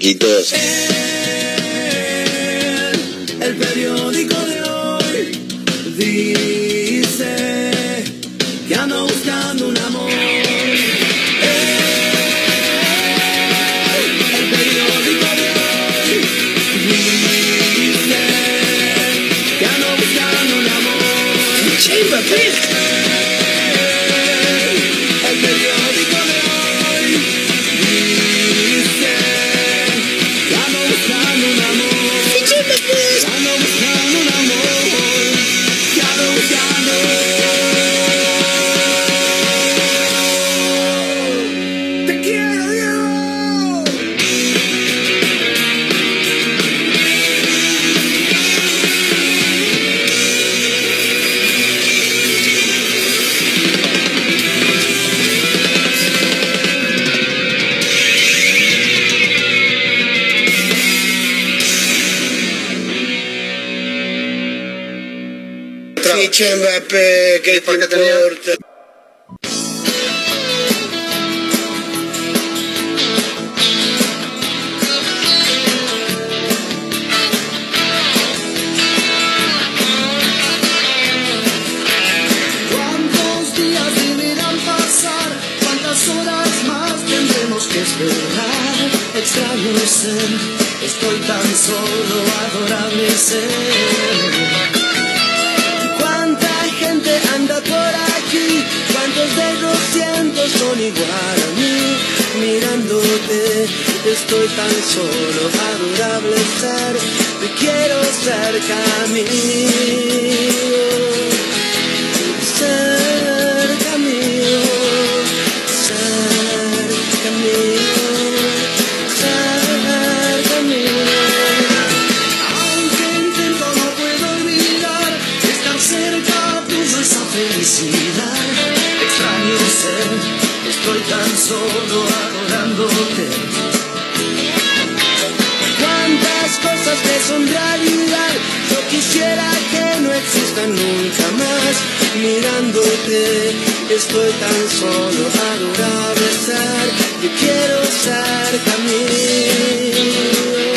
Marquitos. El periódico de hoy dice que ando buscando un amor. ¿Qué te importa? ¿Cuántos días deberán pasar? ¿Cuántas horas más tendremos que esperar? Extraño ser, estoy tan solo, adorable ser. A mí? Mirándote, estoy tan solo, adorable ser. Te quiero cerca a mí cerca mío, cerca mío, cerca mío. Aunque intento no puedo olvidar estar cerca tuyo esa felicidad. Extraño ser, estoy tan solo adorándote. Cuántas cosas que son realidad, yo quisiera que no existan nunca más. Mirándote, estoy tan solo adorable estar. Yo quiero cerca mío,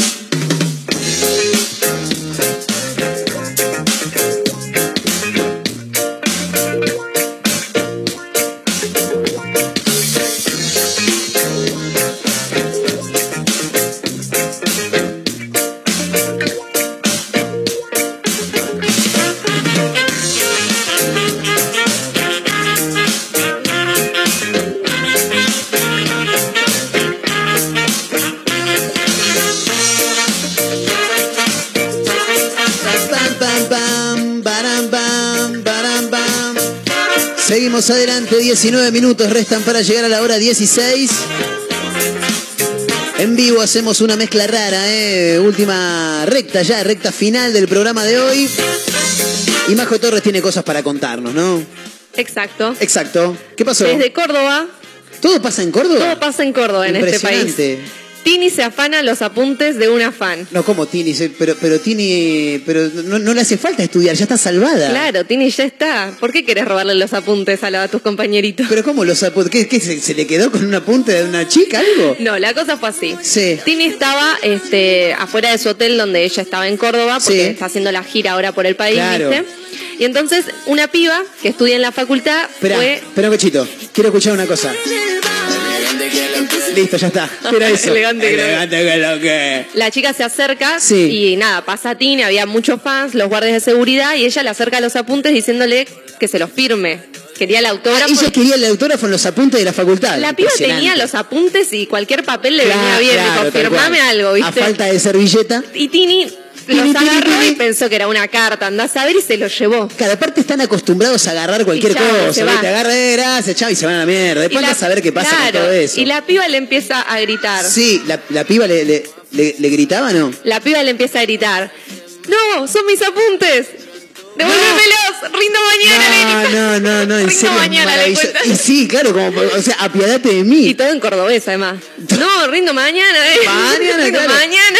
19 minutos restan para llegar a la hora 16. En vivo hacemos una mezcla rara, ¿eh? última recta ya, recta final del programa de hoy. Y Majo Torres tiene cosas para contarnos, ¿no? Exacto. Exacto. ¿Qué pasó? Desde Córdoba. ¿Todo pasa en Córdoba? Todo pasa en Córdoba, en este país. Tini se afana los apuntes de una fan. No, como Tini, pero, pero Tini, pero no, no le hace falta estudiar, ya está salvada. Claro, Tini ya está. ¿Por qué querés robarle los apuntes a, la- a tus compañeritos? Pero ¿cómo los apuntes? ¿Qué, qué, se, se le quedó con un apunte de una chica, algo? No, la cosa fue así. Sí. Tini estaba este, afuera de su hotel donde ella estaba en Córdoba, porque Sí. está haciendo la gira ahora por el país, Claro. ¿viste? Y entonces una piba que estudia en la facultad Espera, fue... espera un cachito. Quiero escuchar una cosa. Listo, ya está. Era eso. Elegante que lo- Elegante que lo que. La chica se acerca Sí. y nada, pasa a Tini, había muchos fans, los guardias de seguridad, y ella le acerca los apuntes diciéndole que se los firme. Quería el Ah, autógrafo. ella quería el autógrafo en los apuntes de la facultad. la piba Impresionante. tenía los apuntes y cualquier papel le venía bien. claro, dijo, tal firmame cual. algo, A ¿viste? falta de servilleta. Y Tini los agarró y pensó que era una carta, andás a ver y se los llevó. Cada parte están acostumbrados a agarrar cualquier cosa. se ¿viste? agarra, eh, gracias, chao, y se van a la mierda. Después andás a ver qué pasa claro, con todo eso. Y la piba le empieza a gritar. Sí, la, la piba le, le, le- le gritaba, ¿no? La piba le empieza a gritar. No, son mis apuntes. Devuélvemelos, rindo mañana, No, no, no, no, en Rindo serio. mañana. Y sí, claro, como, o sea, apiadate de mí. Y todo en cordobés, además. No, rindo mañana, eh. Mañana, rindo claro. mañana.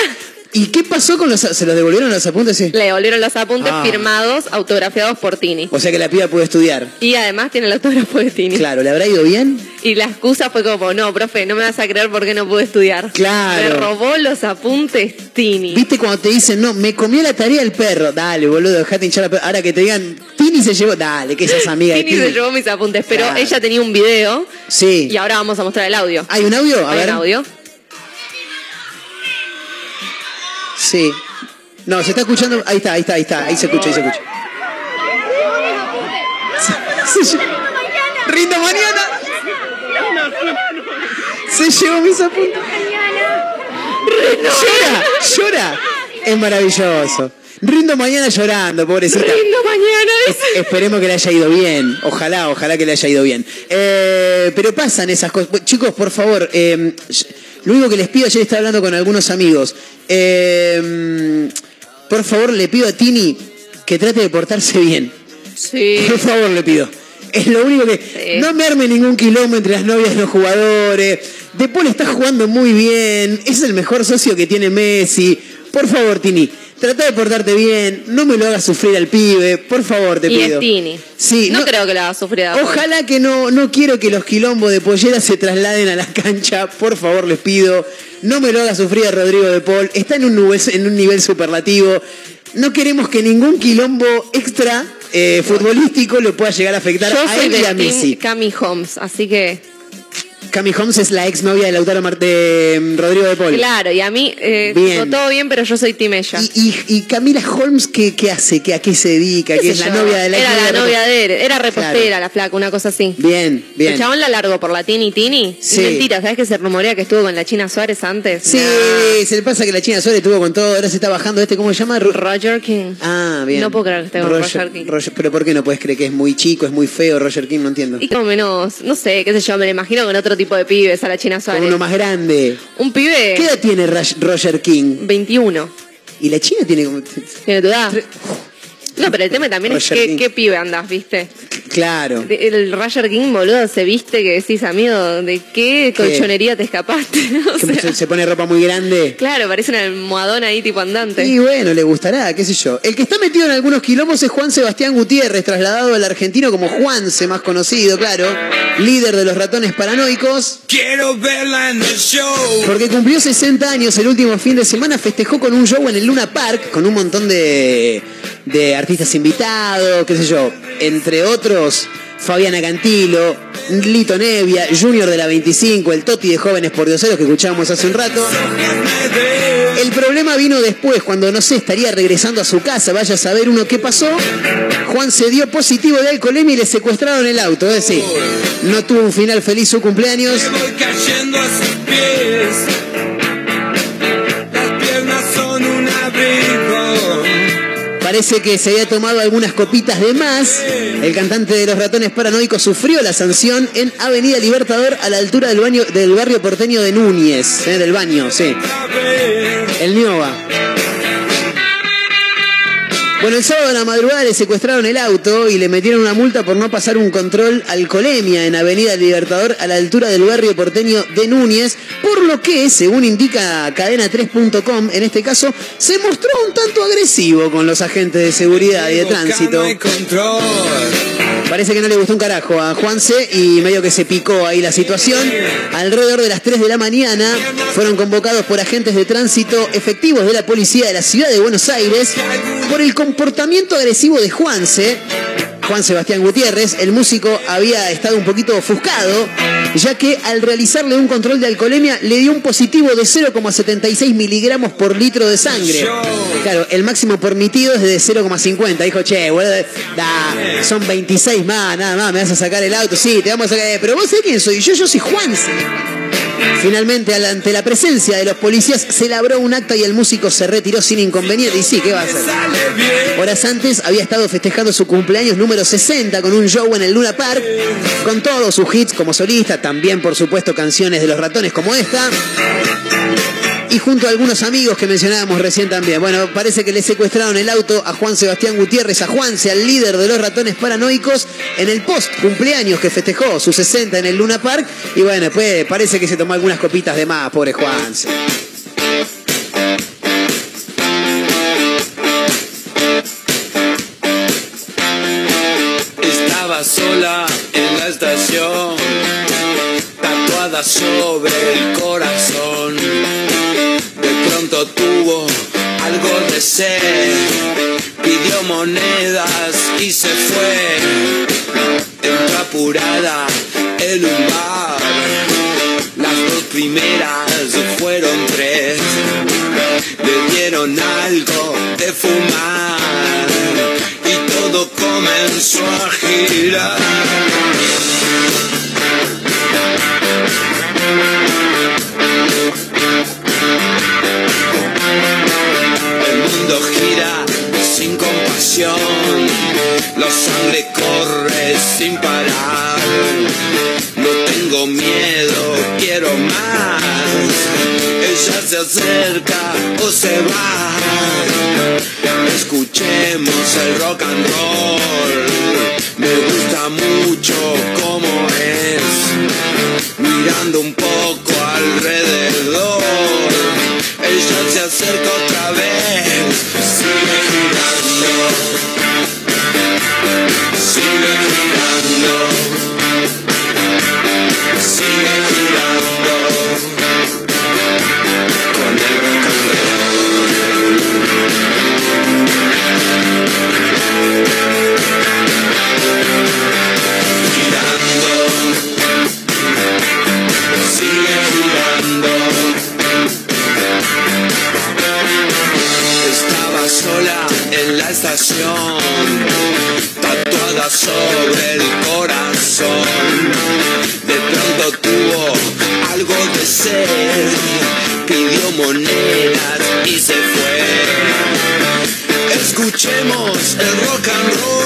¿Y qué pasó con los... ¿Se los devolvieron los apuntes? Sí. Le devolvieron los apuntes Ah. firmados, autografiados por Tini. O sea que la piba pudo estudiar. Y además tiene el autógrafo de Tini. Claro, ¿le habrá ido bien? Y la excusa fue como, no, profe, no me vas a creer por qué no pude estudiar. Claro. Me robó los apuntes Tini. ¿Viste cuando te dicen, no, me comió la tarea el perro? Dale, boludo, dejate hinchar la perra. Ahora que te digan, Tini se llevó, dale, que sos amiga de Tini Tini. se llevó mis apuntes, pero Claro. ella tenía un video Sí. y ahora vamos a mostrar el audio. ¿Hay un audio? A ¿Hay ver. un audio? Sí. No, se está escuchando. Ahí está, ahí está, ahí está. Ahí se escucha, ahí se escucha. Se- Rindo mañana. Se llevó mis apuntes. Llora, llora. Es maravilloso. Rindo mañana llorando, pobrecita. Rindo mañana. Es- esperemos que le haya ido bien. Ojalá, ojalá que le haya ido bien. Eh, pero pasan esas cosas. Bueno, Chicos, por favor, eh, lo único que les pido, ayer estaba hablando con algunos amigos. eh, por favor, le pido a Tini que trate de portarse bien. Sí. Por favor, le pido. Es lo único que. No me arme ningún quilombo entre las novias de los jugadores. De Paul está jugando muy bien. Es el mejor socio que tiene Messi. Por favor, Tini, trata de portarte bien. No me lo hagas sufrir al pibe. Por favor, te y pido. es Tini. Sí, no, no- creo que la haga sufrir a. Ojalá que no, no quiero que los quilombos de pollera se trasladen a la cancha. Por favor, les pido. No me lo haga sufrir a Rodrigo de Paul. Está en un nivel, en un nivel superlativo. No queremos que ningún quilombo extra eh, futbolístico lo pueda llegar a afectar Yo a soy él y a Messi. Cami Holmes, así que Cami Holmes es la exnovia de Lautaro Marte, de Rodrigo de Paul. claro, y a mí eh, Bien. todo bien, pero yo soy Team ella. Y, y Camila Holmes, ¿qué, qué hace? ¿Qué, ¿A qué se dedica? ¿Qué ¿Qué sé es la yo? novia de la Era la novia de él, era repostera Claro. la flaca, una cosa así. Bien, bien. El chabón la largó por la Tini Tini. Sí. Mentira, ¿sabes que se rumorea que estuvo con la China Suárez antes? Sí, se le pasa que la China Suárez estuvo con todo, ahora se está bajando este, ¿cómo se llama? Ro- Roger King. Ah, bien. No puedo creer que esté con Roger King. Roger- pero ¿por qué no puedes creer que es muy chico, es muy feo Roger King? No entiendo. Y como menos, no sé, qué sé yo, me lo imagino con otro tipo de pibes a la China Con Suárez. uno más grande. Un pibe ¿Qué edad tiene Roger King? 21. Y la China tiene como... ¿Tiene tu edad? No, pero el tema también es Roger qué, King. qué pibe andás, ¿viste? Claro. De- El Roger King, boludo, se viste que decís, amigo, ¿de qué colchonería te escapaste? O Que sea, se, se pone ropa muy grande. claro, parece una almohadona ahí tipo andante. Y bueno, le gustará, qué sé yo. El que está metido en algunos quilombos es Juan Sebastián Gutiérrez, trasladado al argentino como Juanse, más conocido, claro. Líder de los ratones paranoicos. Quiero verla en el show. Porque cumplió 60 años el último fin de semana, festejó con un show en el Luna Park, con un montón de, de artistas invitados, qué sé yo, entre otros Fabiana Cantilo, Lito Nevia, Junior de la 25, el Toti de Jóvenes por Dioseros que escuchábamos hace un rato. El problema vino después, cuando no sé, estaría regresando a su casa, vaya a saber uno qué pasó. Juan se dio positivo de alcoholemia y le secuestraron el auto, es decir, no tuvo un final feliz su cumpleaños. Parece que se había tomado algunas copitas de más. El cantante de los ratones paranoicos sufrió la sanción en Avenida Libertador a la altura del, baño, del barrio porteño de Núñez, eh, del baño, sí. El Nioba. Bueno, el sábado a la madrugada le secuestraron el auto y le metieron una multa por no pasar un control alcoholemia en Avenida Libertador a la altura del barrio porteño de Núñez, por lo que, según indica cadena3.com, en este caso, se mostró un tanto agresivo con los agentes de seguridad y de tránsito. Parece que no le gustó un carajo a Juanse y medio que se picó ahí la situación. Alrededor de las 3 de la mañana fueron convocados por agentes de tránsito efectivos de la policía de la ciudad de Buenos Aires por el comportamiento agresivo de Juanse. Juan Sebastián Gutiérrez, el músico había estado un poquito ofuscado, ya que al realizarle un control de alcoholemia le dio un positivo de 0,76 miligramos por litro de sangre. Claro, el máximo permitido es de 0,50. Dijo, che, boludo, da, son 26 más, nada más, me vas a sacar el auto. Sí, te vamos a sacar. Pero vos sabés quién soy, yo, yo soy Juanse. Finalmente, al- ante la presencia de los policías, se labró un acta y el músico se retiró sin inconveniente. Y sí, ¿qué va a hacer? Horas antes había estado festejando su cumpleaños número 60 con un show en el Luna Park, con todos sus hits como solista, también por supuesto canciones de los ratones como esta. Y junto a algunos amigos que mencionábamos recién también. Bueno, parece que le secuestraron el auto a Juan Sebastián Gutiérrez, a Juanse, al líder de los ratones paranoicos, en el post cumpleaños que festejó su 60 en el Luna Park. Y bueno, pues parece que se tomó algunas copitas de más, pobre Juanse. Monedas y se fue. Entró apurada en un las dos primeras fueron tres. Le dieron algo de fumar y todo comenzó a girar. Sin parar. No tengo miedo, quiero más. Ella se acerca o se va. Escuchemos el rock and roll. Me gusta mucho como es. Mirando un poco alrededor. Ella se acerca otra vez. Escuchemos el rock and roll,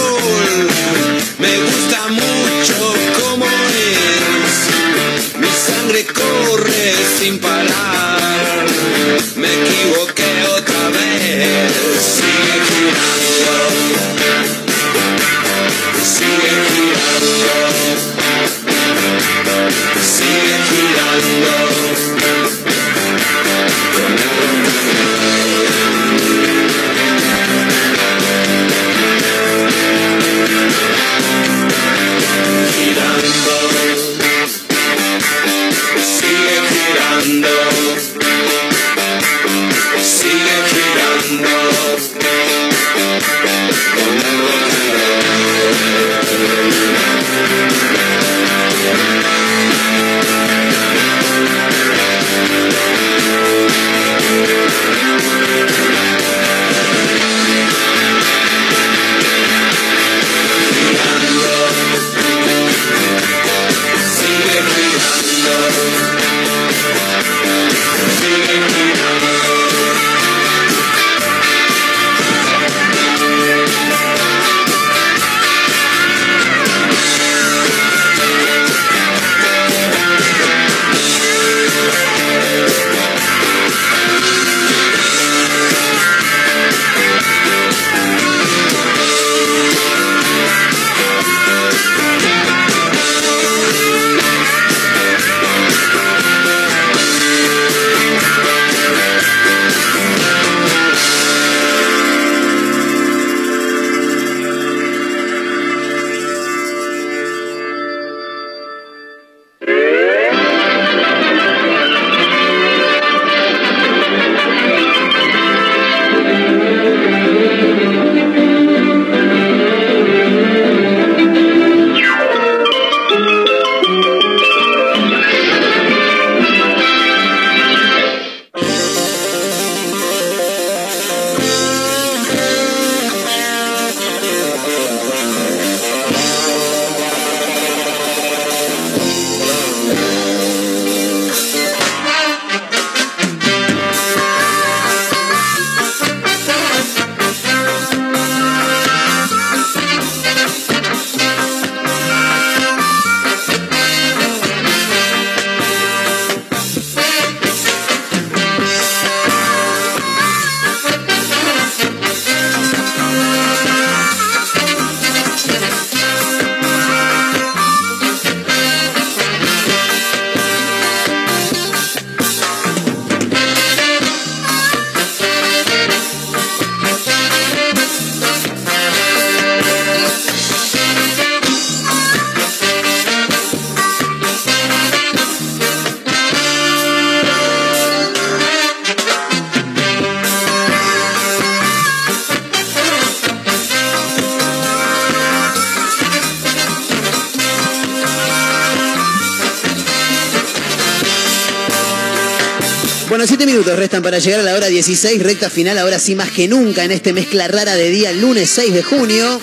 restan para llegar a la hora 16, recta final, ahora sí más que nunca en este mezcla rara de día, lunes 6 de junio.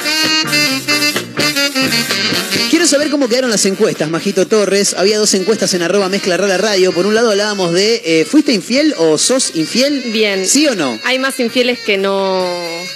Quiero saber cómo quedaron las encuestas, Majito Torres. Había dos encuestas en arroba mezcla rara radio. Por un lado hablábamos de eh, ¿fuiste infiel o sos infiel? Bien. ¿Sí o no? Hay más infieles que no.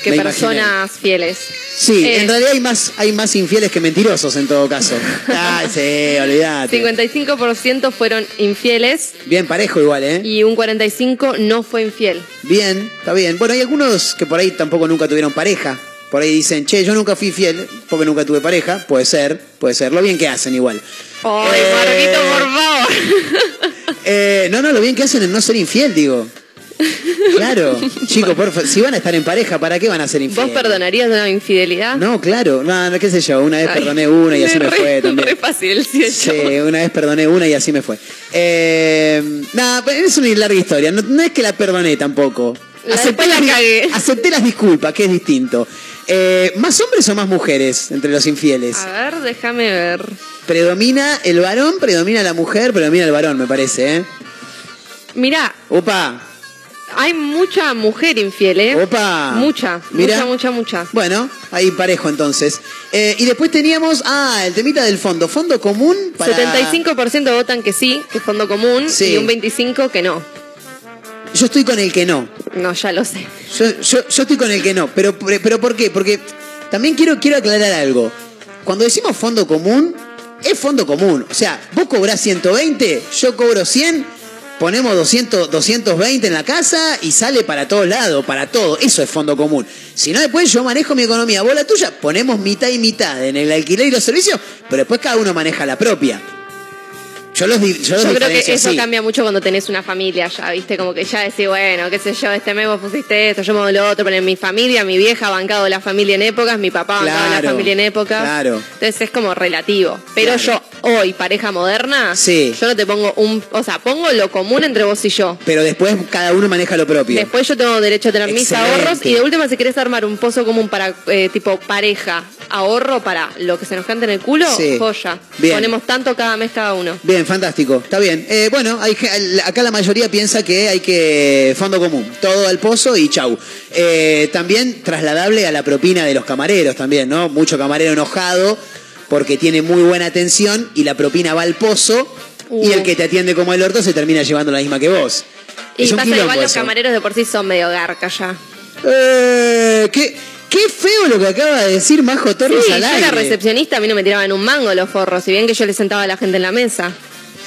que Me personas fieles. Sí, Eh, en realidad hay más, hay más infieles que mentirosos en todo caso. Ah, sí, olvidate. 55% fueron infieles Bien parejo igual, ¿eh? y un 45% no fue infiel. Bien, está bien. Bueno, hay algunos que por ahí tampoco nunca tuvieron pareja. Por ahí dicen, che, yo nunca fui fiel porque nunca tuve pareja. Puede ser, puede ser. Lo bien que hacen igual. ¡Ay, Marquito, por favor! Eh, no, no, lo bien que hacen en no ser infiel, digo. Claro, chicos, por si van a estar en pareja, ¿para qué van a ser ¿Vos infieles? perdonarías una infidelidad? No, claro, no, no, qué sé yo, una vez Ay, perdoné una y así me re- fue también. Re fácil, sí, Sí, una vez perdoné una y así me fue. Eh, nada, pero es una larga historia. No, no es que la perdoné tampoco. La- después la cagué. acepté las disculpas, que es distinto. Eh, ¿Más hombres o más mujeres entre los infieles? A ver, déjame ver. Predomina el varón, predomina la mujer, predomina el varón, me parece, ¿eh? Mirá, Opa, hay mucha mujer infiel, ¿eh? opa. Mucha, Mira. mucha, mucha, mucha. Bueno, ahí parejo entonces. Eh, y después teníamos, ah, el temita del fondo. Fondo común para... 75% votan que sí, que es fondo común, Sí. y un 25% que no. Yo estoy con el que no. No, ya lo sé. Yo, yo, yo estoy con el que no, pero, pero ¿por qué? Porque también quiero, quiero aclarar algo. Cuando decimos fondo común, es fondo común. O sea, vos cobrás 120, yo cobro 100, ponemos 200, 220 en la casa y sale para todos lados, para todo. Eso es fondo común. Si no, después yo manejo mi economía, vos la tuya, ponemos mitad y mitad en el alquiler y los servicios, pero después cada uno maneja la propia. Yo los, yo los Yo creo que eso cambia mucho cuando tenés una familia ya, ¿viste? Como que ya decís, bueno, qué sé yo, este mes vos pusiste esto, yo me lo otro, pero en mi familia, mi vieja ha bancado la familia en épocas, mi papá ha bancado Claro, la familia en épocas. claro. Entonces es como relativo. Pero Claro. yo, hoy, pareja moderna, Sí. yo no te pongo un. O sea, pongo lo común entre vos y yo. Pero después cada uno maneja lo propio. Después yo tengo derecho a tener mis ahorros y de última si querés armar un pozo común para eh, tipo pareja, ahorro para lo que se nos cante en el culo, Sí. joya. Bien. Ponemos tanto cada mes cada uno. Bien, fantástico. Está bien. Eh, bueno, hay, acá la mayoría piensa que hay que fondo común, todo al pozo y chau. Eh, también trasladable a la propina de los camareros también, ¿no? Mucho camarero enojado porque tiene muy buena atención y la propina va al pozo y Uh. el que te atiende como el orto se termina llevando la misma que vos. Y Es pasa igual los eso. camareros de por sí son medio garca ya. Eh, qué, qué feo lo que acaba de decir Majo Torres Sí, al yo aire. era recepcionista, a mí no me tiraban un mango los forros, si bien que yo le sentaba a la gente en la mesa.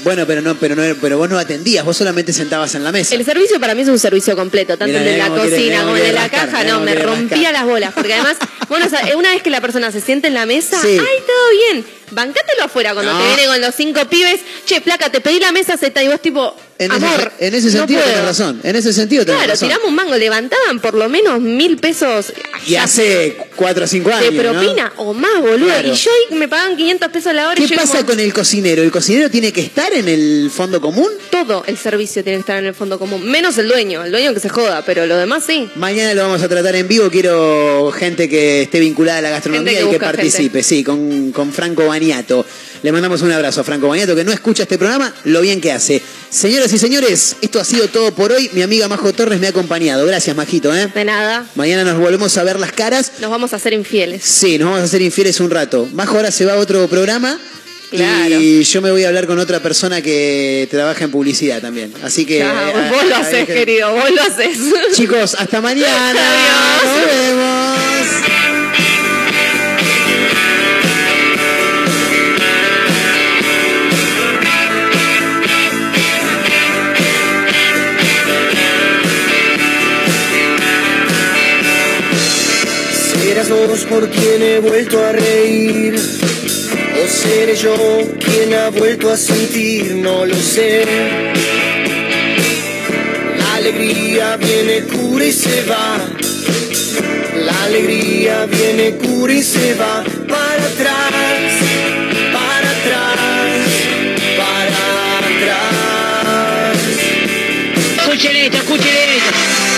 Bueno, pero no, pero no, pero vos no atendías, vos solamente sentabas en la mesa. El servicio para mí es un servicio completo, tanto el de la quiere- cocina como el de la rascar, caja, no, me rompía rascar. las bolas, porque además, bueno, o sea, una vez que la persona se siente en la mesa, Sí. ¡ay, todo bien! Bancátelo afuera cuando No. te viene con los cinco pibes, che, placa, te pedí la mesa, Z, y vos tipo, En ese, en ese no sentido puedo. tenés razón. En ese sentido tenés Claro, razón. tiramos un mango, levantaban por lo menos mil pesos Y hace 4 o 5 de años. ¿no? propina o más, boludo. Claro. Y yo me pagaban 500 pesos la hora y ¿Qué yo pasa como, con el cocinero? ¿El cocinero tiene que estar en el fondo común? todo el servicio tiene que estar en el fondo común, menos el dueño, el dueño que se joda, pero lo demás sí. Mañana lo vamos a tratar en vivo. Quiero gente que esté vinculada a la gastronomía Gente que y que participe. Sí, con, con Franco Baniato. Le mandamos un abrazo a Franco Baniato, que no escucha este programa, lo bien que hace. Señoras y señores, esto ha sido todo por hoy. Mi amiga Majo Torres me ha acompañado. Gracias, Majito. ¿eh? De nada, Mañana nos volvemos a ver las caras. nos vamos a hacer infieles. Sí, nos vamos a hacer infieles un rato. Majo ahora se va a otro programa. Claro. Y yo me voy a hablar con otra persona que trabaja en publicidad también. Así que. Ya, eh, vos lo haces, querido, vos lo haces. Chicos, hasta mañana. Adiós. Nos vemos. Vos por quien he vuelto a reír. O seré yo quien ha vuelto a sentir, no lo sé. La alegría viene, cura y se va. La alegría viene, cura y se va. Para atrás, para atrás, para atrás. Escuchen esto, escuchen esto.